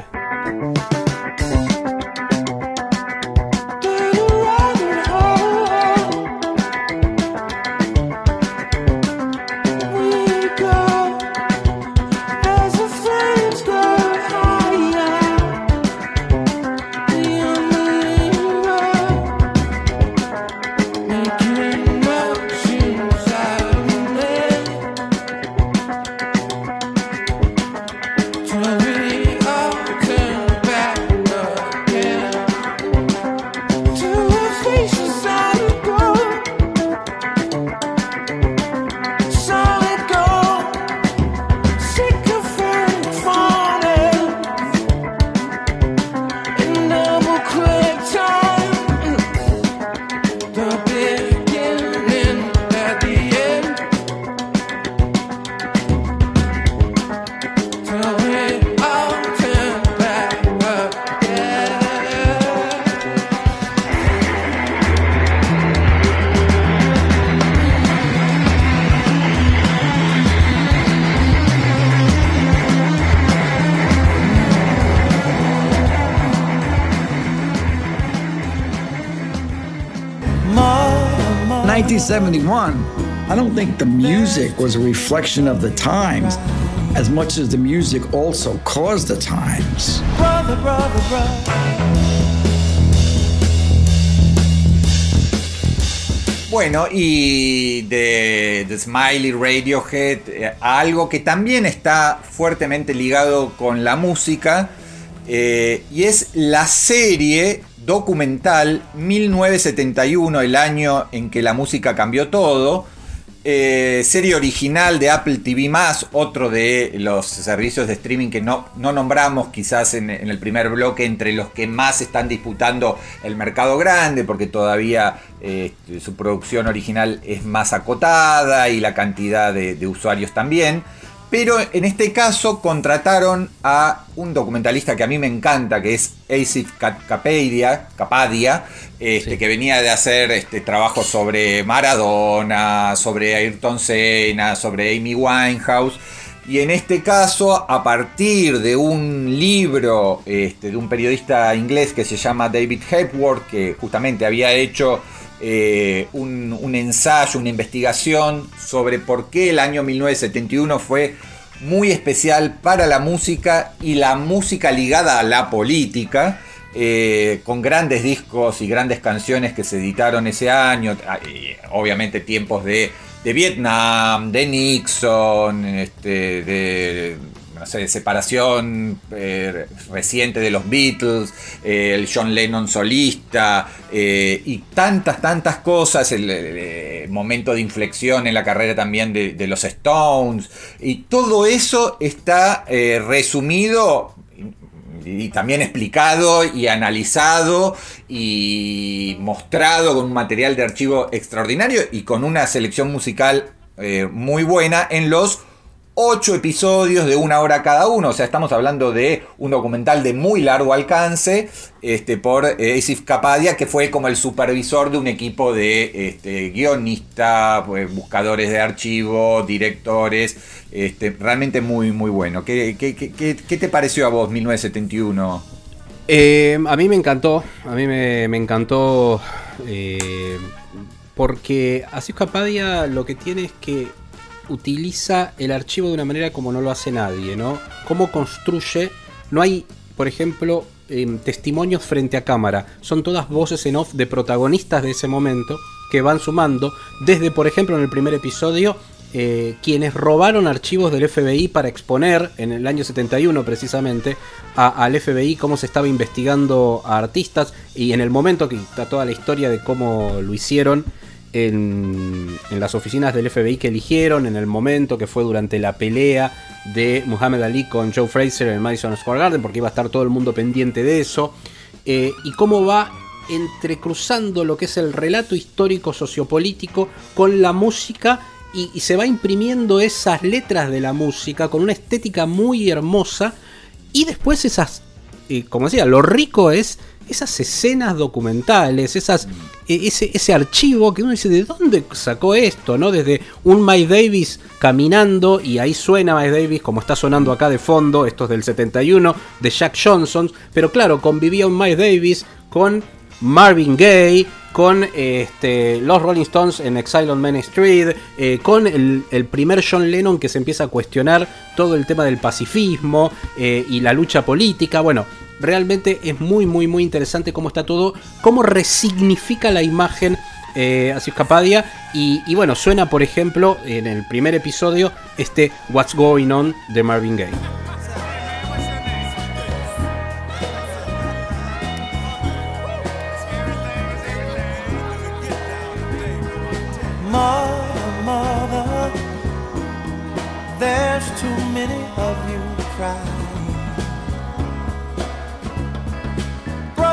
I don't think the music was a reflection of the times as much as the music also caused the times. Bueno, y de, de Smiley Radiohead, eh, algo que también está fuertemente ligado con la música, Eh, y es la serie documental 1971, el año en que la música cambió todo. Eh, serie original de Apple TV otro de los servicios de streaming que no, no nombramos quizás en, el primer bloque, entre los que más están disputando el mercado grande, porque todavía eh, su producción original es más acotada y la cantidad de usuarios también. Pero en este caso contrataron a un documentalista que a mí me encanta, que es Asif Kapadia, Kapadia este, que venía de hacer este, trabajos sobre Maradona, sobre Ayrton Senna, sobre Amy Winehouse. Y en este caso, a partir de un libro este, de un periodista inglés que se llama David Hepworth, que justamente había hecho eh, un, ensayo, una investigación sobre por qué el año 1971 fue muy especial para la música y la música ligada a la política. Eh, con grandes discos y grandes canciones que se editaron ese año, obviamente tiempos de, de Vietnam, de Nixon, este, de separación eh, reciente de los Beatles, eh, el John Lennon solista eh, y tantas, tantas cosas, el, momento de inflexión en la carrera también de, los Stones y todo eso está resumido y también explicado y analizado y mostrado con un material de archivo extraordinario y con una selección musical muy buena en los ocho episodios de una hora cada uno. O sea, estamos hablando de un documental de muy largo alcance este, por eh, Asif Kapadia, que fue como el supervisor de un equipo de este, guionistas, pues, buscadores de archivos, directores. Este, realmente muy, muy bueno. ¿Qué, qué, qué, qué te pareció a vos, 1971? Eh, a mí me encantó. A mí me, me encantó. Eh, porque Asif Kapadia lo que tiene es que utiliza el archivo de una manera como no lo hace nadie, ¿no? Cómo construye, no hay, por ejemplo, eh, testimonios frente a cámara, son todas voces en off de protagonistas de ese momento que van sumando, desde, por ejemplo, en el primer episodio, eh, quienes robaron archivos del FBI para exponer, en el año 71 precisamente, a, al FBI cómo se estaba investigando a artistas y en el momento que está toda la historia de cómo lo hicieron, en, las oficinas del FBI que eligieron, en el momento que fue durante la pelea de Muhammad Ali con Joe Fraser en Madison Square Garden, porque iba a estar todo el mundo pendiente de eso, eh, y cómo va entrecruzando lo que es el relato histórico sociopolítico con la música y, y se va imprimiendo esas letras de la música con una estética muy hermosa y después esas, eh, como decía, lo rico es esas escenas documentales, esas, ese, ese, archivo que uno dice, ¿de dónde sacó esto? ¿no? Desde un Mike Davis caminando, y ahí suena Mike Davis como está sonando acá de fondo, esto es del 71, de Jack Johnson, pero claro, convivía un Mike Davis con Marvin Gaye, con este, los Rolling Stones en Exile on Main Street, eh, con el, el, primer John Lennon que se empieza a cuestionar todo el tema del pacifismo eh, y la lucha política. Bueno, realmente es muy, muy, muy interesante cómo está todo, cómo resignifica la imagen eh, Asif Kapadia. Y, bueno, suena, por ejemplo, en el primer episodio, este What's Going On de Marvin Gaye. Mother, mother, there's too many of you crying.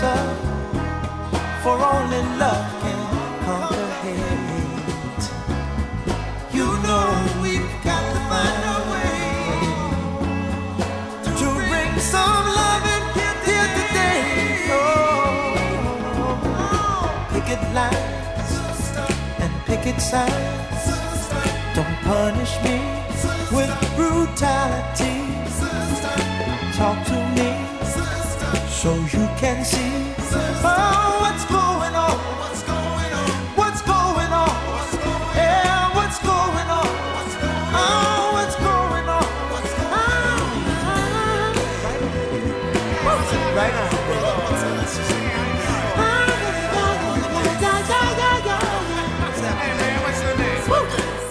for only love can conquer hate. You know we've got to find a way to bring some loving here today. Oh, picket lines and picket signs. Don't punish me with brutality. Talk to so you can see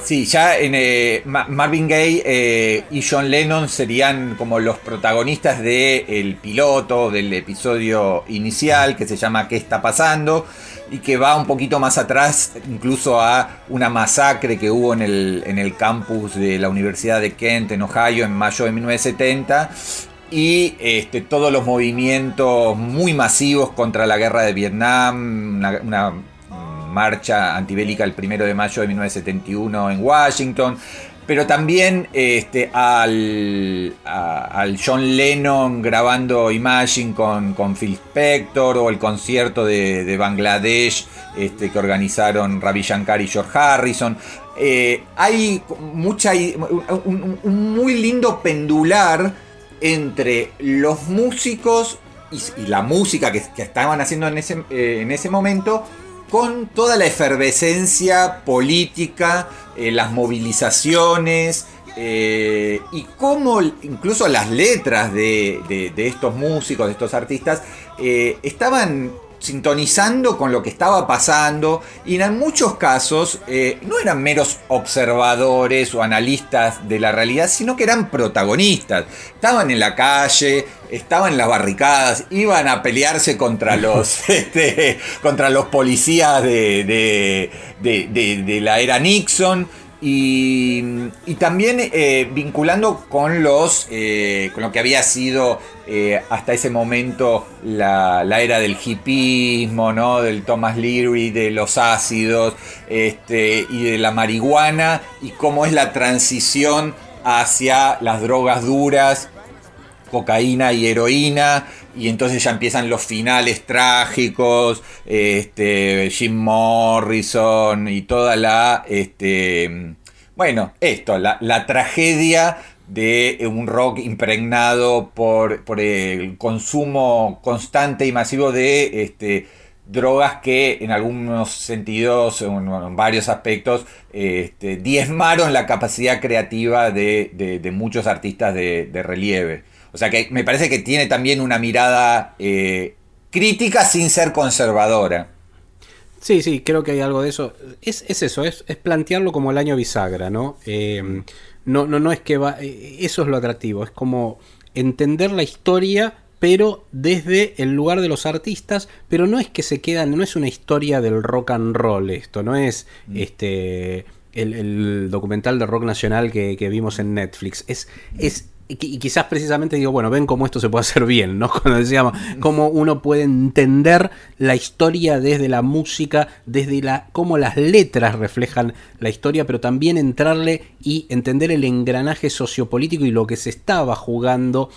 Sí, ya en eh, Ma- Marvin Gaye eh, y John Lennon serían como los protagonistas del piloto, del episodio inicial que se llama ¿Qué está pasando? y que va un poquito más atrás, incluso a una masacre que hubo en el, en el campus de la Universidad de Kent en Ohio en mayo de 1970 y este, todos los movimientos muy masivos contra la guerra de Vietnam, una marcha antibélica el primero de mayo de 1971 en Washington, pero también este, al, al John Lennon grabando Imagine con, con Phil Spector o el concierto de, de Bangladesh este, que organizaron Ravi Shankar y George Harrison. Eh, hay mucha, un, muy lindo pendular entre los músicos y, la música que, que estaban haciendo en ese, eh, en ese momento con toda la efervescencia política, eh, las movilizaciones eh, y cómo incluso las letras de, estos músicos, de estos artistas, eh, estaban sintonizando con lo que estaba pasando y en muchos casos eh, no eran meros observadores o analistas de la realidad, sino que eran protagonistas. Estaban en la calle, estaban en las barricadas, iban a pelearse contra los, *laughs* este, contra los policías de, de- de- de- de la era Nixon. Y, y también eh, vinculando con los eh, con lo que había sido eh, hasta ese momento la, la era del hipismo, ¿no? del Thomas Leary, de los ácidos este, y de la marihuana y cómo es la transición hacia las drogas duras cocaína y heroína y entonces ya empiezan los finales trágicos este Jim Morrison y toda la este bueno esto la, tragedia de un rock impregnado por, el consumo constante y masivo de este drogas que en algunos sentidos, en, varios aspectos, este, diezmaron la capacidad creativa de, muchos artistas de relieve. O sea que me parece que tiene también una mirada eh, crítica sin ser conservadora. Sí, sí, creo que hay algo de eso. Es, es eso, es, es plantearlo como el año bisagra, ¿no? Eh, no, no, no es que va. eh, Eso es lo atractivo, es como entender la historia, pero desde el lugar de los artistas, pero no es que se quedan, no es una historia del rock and roll esto, no es este el, el documental de rock nacional que, que vimos en Netflix. Es, es y qui- y quizás precisamente digo, bueno, ven cómo esto se puede hacer bien, ¿no? *laughs* Cuando decíamos, cómo uno puede entender la historia desde la música, desde la cómo las letras reflejan la historia, pero también entrarle y entender el engranaje sociopolítico y lo que se estaba jugando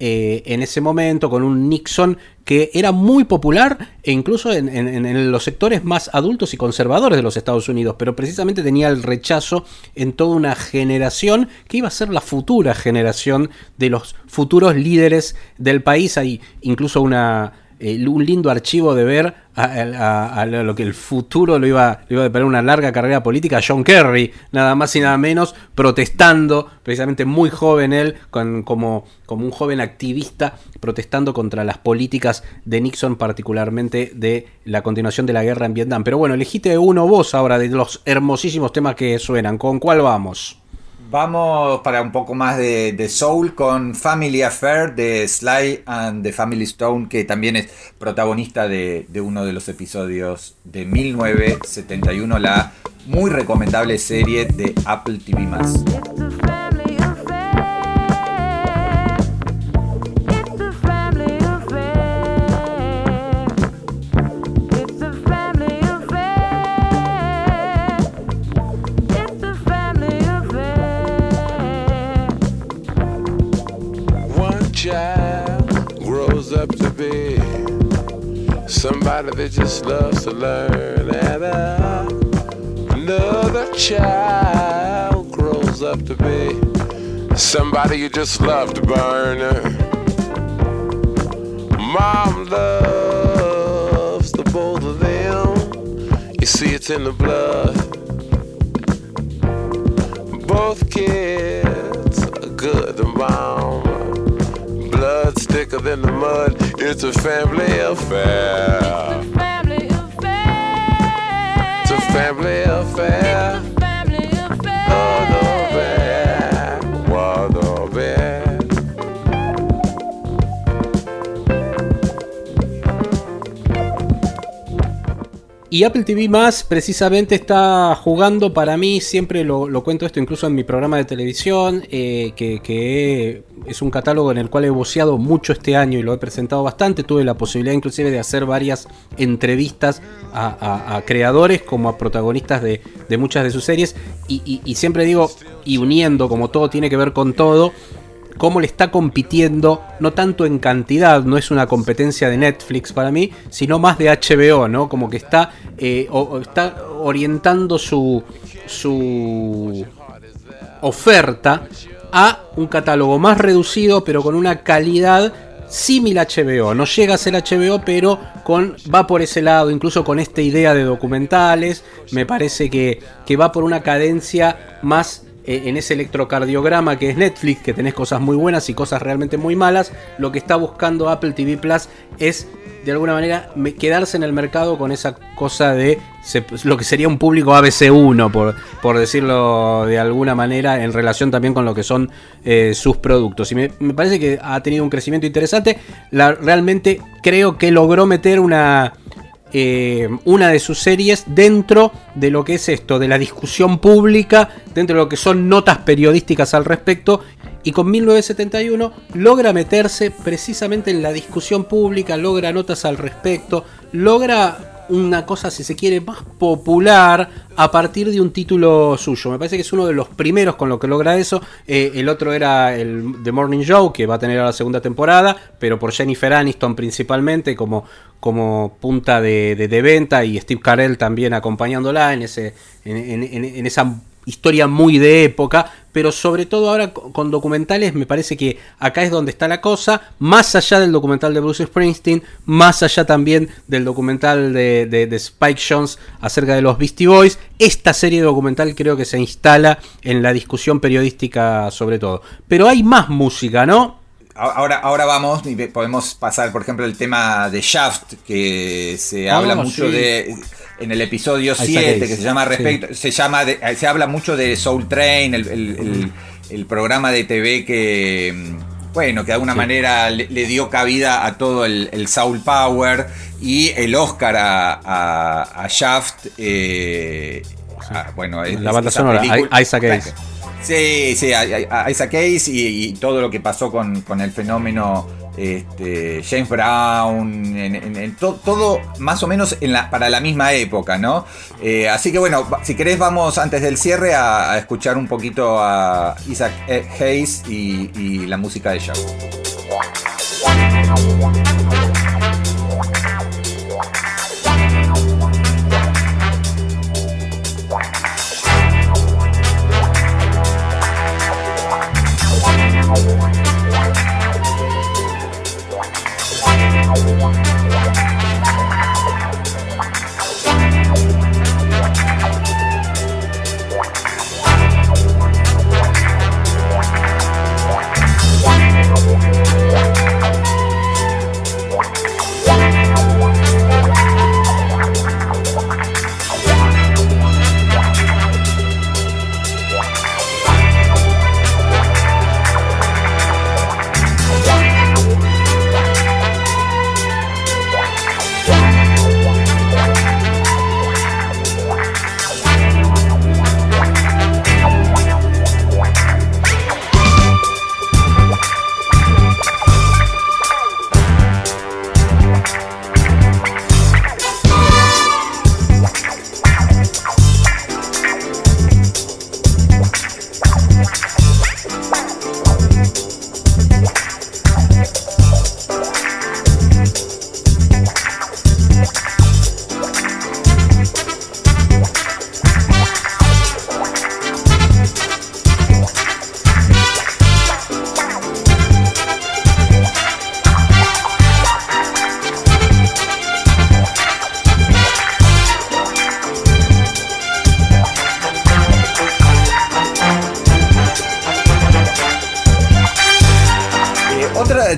eh, en ese momento con un Nixon que era muy popular e incluso en, en- en los sectores más adultos y conservadores de los Estados Unidos, pero precisamente tenía el rechazo en toda una generación que iba a ser la futura generación de los futuros líderes del país. Hay incluso una, un lindo archivo de ver a, a- lo que el futuro lo iba, lo iba a deparar una larga carrera política. John Kerry, nada más y nada menos, protestando, precisamente muy joven él, con- como, como un joven activista, protestando contra las políticas de Nixon, particularmente de la continuación de la guerra en Vietnam. Pero bueno, elegiste uno vos ahora de los hermosísimos temas que suenan. ¿Con cuál vamos? Vamos para un poco más de, soul con Family Affair de Sly and the Family Stone, que también es protagonista de, de uno de los episodios de 1971, la muy recomendable serie de Apple TV+. Child grows up to be somebody that just loves to learn, and another child grows up to be somebody you just love to burn. Mom loves the both of them. You see, it's in the blood. Both kids are good to mom. Thicker than the mud. It's a family affair. It's a Family affair. It's a family affair. Y Apple TV Más precisamente está jugando para mí, siempre lo, cuento esto incluso en mi programa de televisión, eh, que, es un catálogo en el cual he voceado mucho este año y lo he presentado bastante. Tuve la posibilidad inclusive de hacer varias entrevistas a, creadores como a protagonistas de, muchas de sus series. Y siempre digo, y uniendo como todo tiene que ver con todo, cómo le está compitiendo, no tanto en cantidad, no es una competencia de Netflix para mí, sino más de HBO, ¿no? Como que está, eh, está orientando su, su oferta a un catálogo más reducido, pero con una calidad similar a HBO. No llega a ser HBO, pero con, va por ese lado, incluso con esta idea de documentales. Me parece que, que va por una cadencia más en ese electrocardiograma que es Netflix, que tenés cosas muy buenas y cosas realmente muy malas. Lo que está buscando Apple TV Plus es de alguna manera quedarse en el mercado con esa cosa de lo que sería un público ABC1, por, decirlo de alguna manera, en relación también con lo que son eh, sus productos. Y me, parece que ha tenido un crecimiento interesante. Realmente creo que logró meter una, eh, una de sus series dentro de lo que es esto, de la discusión pública, dentro de lo que son notas periodísticas al respecto. Y con 1971 logra meterse precisamente en la discusión pública, logra notas al respecto, logra una cosa, si se quiere, más popular a partir de un título suyo. Me parece que es uno de los primeros con lo que logra eso. Eh, el otro era el The Morning Show, que va a tener la segunda temporada, pero por Jennifer Aniston principalmente como, como punta de, de- venta y Steve Carell también acompañándola en, ese, en- en esa historia muy de época, pero sobre todo ahora co- con documentales me parece que acá es donde está la cosa, más allá del documental de Bruce Springsteen, más allá también del documental de, de- de Spike Jones acerca de los Beastie Boys, esta serie documental creo que se instala en la discusión periodística sobre todo. Pero hay más música, ¿no? Ahora, ahora vamos y podemos pasar, por ejemplo, el tema de Shaft, que se Ah, habla mucho sí. de en el episodio Isaac 7, Hayes, que se llama respecto, se llama de- se habla mucho de Soul Train, el, el- el- el programa de TV que mm, bueno, que de alguna Sí. manera le, le dio cabida a todo el, el Soul Power y el Oscar a, a- a Shaft. eh, a- bueno, es- La banda sonora, Isaac Hayes. Sí, sí, a, a- a Isaac Hayes y, todo lo que pasó con, con el fenómeno este, James Brown, en, en- en to- todo más o menos en la, para la misma época, ¿no? Eh, así que bueno, si querés vamos antes del cierre a, escuchar un poquito a Isaac eh, Hayes y, la música de Shaft.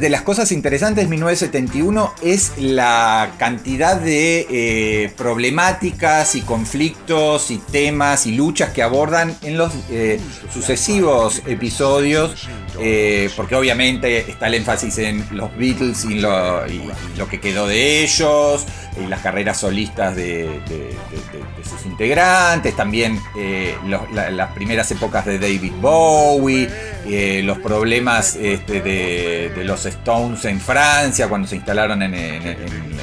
De las cosas interesantes. de 1971 es la cantidad de eh, problemáticas y conflictos y temas y luchas que abordan en los eh, sucesivos episodios, eh, porque obviamente está el énfasis en los Beatles y lo, que quedó de ellos, las carreras solistas de, sus integrantes, también las primeras épocas de David Bowie, los problemas este, de los Stones en Francia cuando se instalaron en,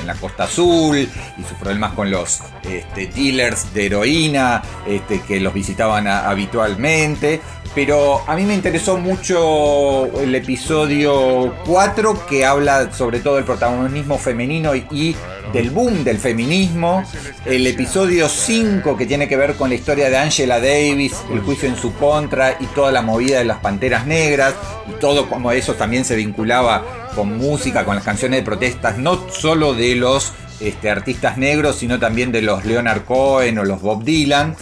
la Costa Azul y sus problemas con los este, dealers de heroína este, que los visitaban habitualmente. Pero a mí me interesó mucho el episodio 4 que habla sobre todo del protagonismo femenino y, del boom del feminismo. El episodio 5 que tiene que ver con la historia de Angela Davis, el juicio en su contra y toda la movida de las panteras negras. Y todo como eso también se vinculaba con música, con las canciones de protestas, no solo de los este, artistas negros, sino también de los Leonard Cohen o los Bob Dylan.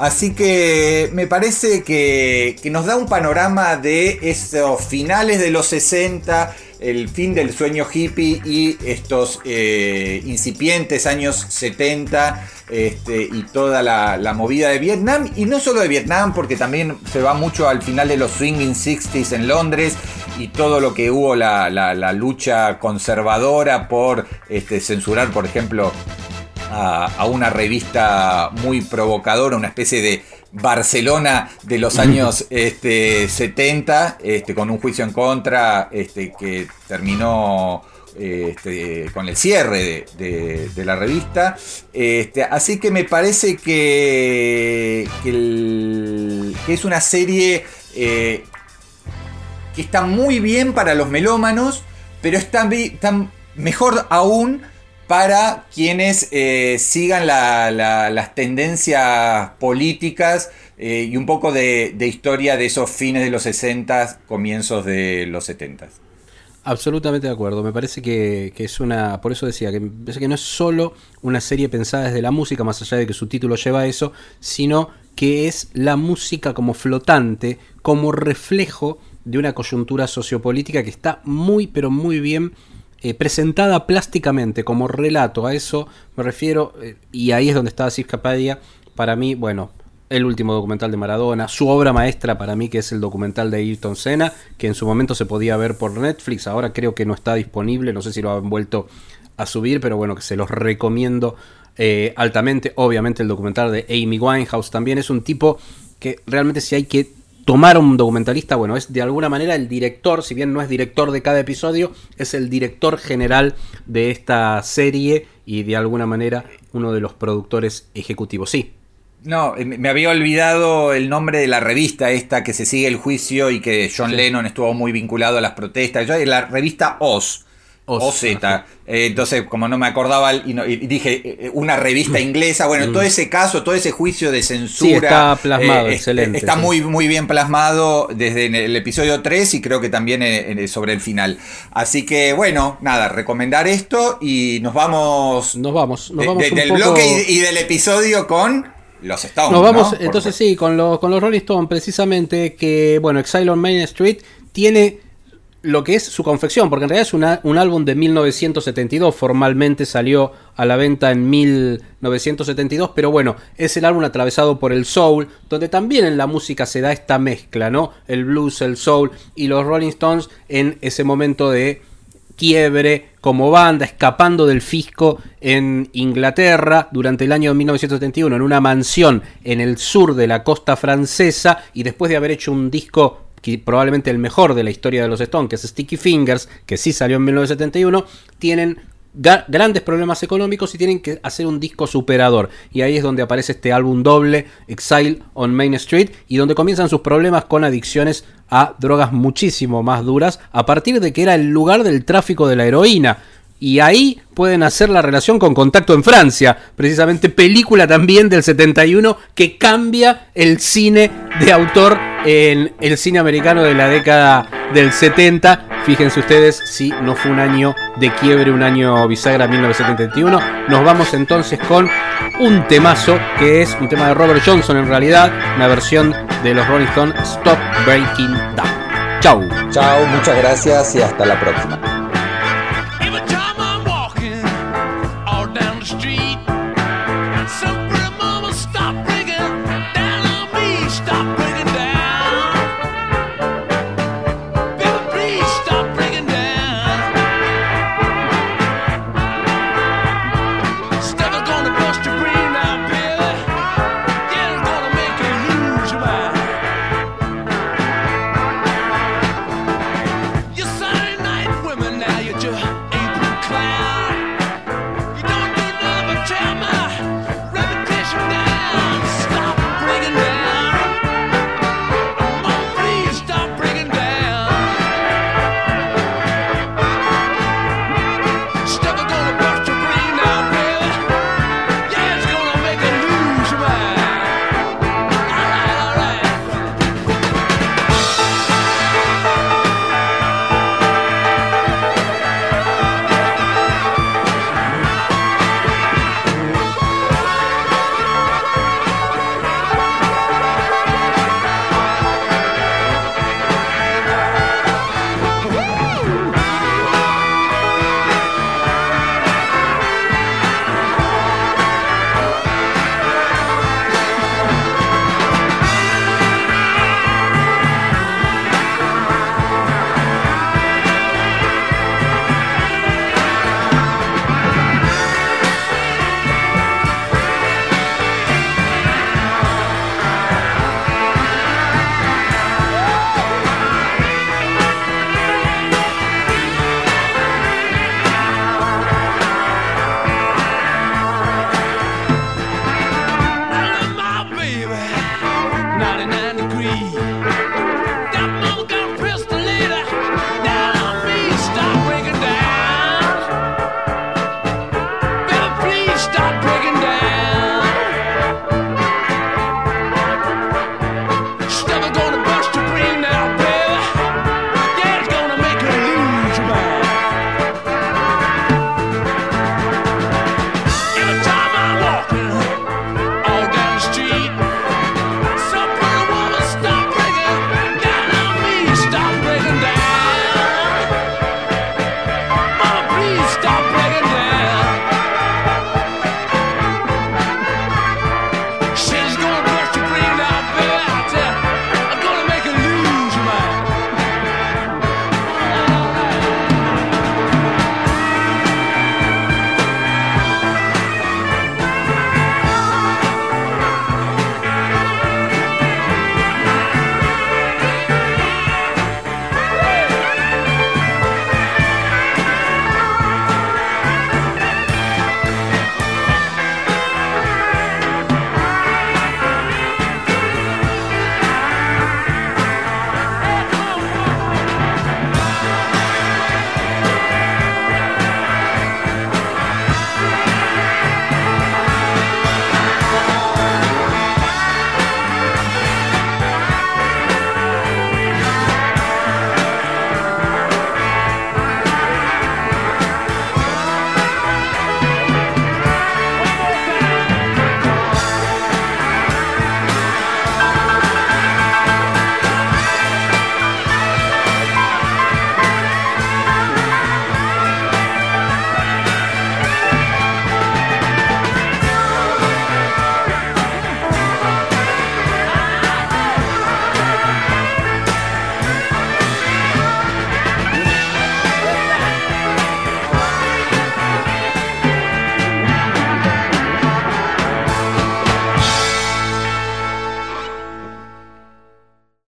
Así que me parece que, nos da un panorama de esos finales de los 60, el fin del sueño hippie y estos eh, incipientes años 70 este, y toda la, movida de Vietnam. Y no solo de Vietnam, porque también se va mucho al final de los Swinging 60s en Londres y todo lo que hubo, la lucha conservadora por este, censurar, por ejemplo, a, a una revista muy provocadora, una especie de Barcelona de los años este, 70, este, con un juicio en contra este, que terminó este, con el cierre de, de- de la revista. Este, así que me parece que, que, el- que es una serie eh, que está muy bien para los melómanos, pero está, está mejor aún para quienes eh, sigan la- la- las tendencias políticas eh, y un poco de, historia de esos fines de los 60, comienzos de los 70. Absolutamente de acuerdo. Me parece que, es una. Por eso decía que que no es solo una serie pensada desde la música, más allá de que su título lleva eso, sino que es la música como flotante, como reflejo de una coyuntura sociopolítica que está muy, pero muy bien eh, presentada plásticamente, como relato. A eso me refiero, eh, y ahí es donde estaba Sivka Padia. Para mí, bueno, el último documental de Maradona, su obra maestra para mí que es el documental de Ayrton Senna, que en su momento se podía ver por Netflix, ahora creo que no está disponible, no sé si lo han vuelto a subir, pero bueno, que se los recomiendo eh, altamente. Obviamente el documental de Amy Winehouse también es un tipo que realmente si hay que tomar a un documentalista, bueno, es de alguna manera el director, si bien no es director de cada episodio, es el director general de esta serie y de alguna manera uno de los productores ejecutivos. Sí, No, eh, me había olvidado el nombre de la revista esta que se sigue el juicio y que John Lennon estuvo muy vinculado a las protestas. La revista Oz. OZ. ajá. Eh, entonces, como no me acordaba, y, no- y dije eh, una revista inglesa. Bueno, todo ese caso, todo ese juicio de censura. Mm. Sí, está plasmado, eh, excelente, Está sí. muy, muy bien plasmado desde el episodio 3 y creo que también eh, eh, sobre el final. Así que, bueno, nada, recomendar esto y nos vamos. Nos vamos, nos vamos de- un del poco- bloque y, y del episodio con los Stones. Nos vamos, ¿no? Por entonces sí, con los, con los Rolling Stones, precisamente, que, bueno, Exile on Main Street tiene lo que es su confección, porque en realidad es un álbum de 1972, formalmente salió a la venta en 1972, pero bueno, es el álbum atravesado por el soul, donde también en la música se da esta mezcla, ¿no? El blues, el soul y los Rolling Stones en ese momento de quiebre como banda, escapando del fisco en Inglaterra durante el año 1971 en una mansión en el sur de la costa francesa y después de haber hecho un disco probablemente el mejor de la historia de los Stones, que es Sticky Fingers, que sí salió en 1971, tienen grandes problemas económicos y tienen que hacer un disco superador. Y ahí es donde aparece este álbum doble, Exile on Main Street, y donde comienzan sus problemas con adicciones a drogas muchísimo más duras, a partir de que era el lugar del tráfico de la heroína. Y ahí pueden hacer la relación con Contacto en Francia, precisamente película también del 71 que cambia el cine de autor en el cine americano de la década del 70. Fíjense ustedes si no fue un año de quiebre, un año bisagra 1971. Nos vamos entonces con un temazo que es un tema de Robert Johnson en realidad, una versión de los Rolling Stones Stop Breaking Down. Chau. Chao, muchas gracias y hasta la próxima.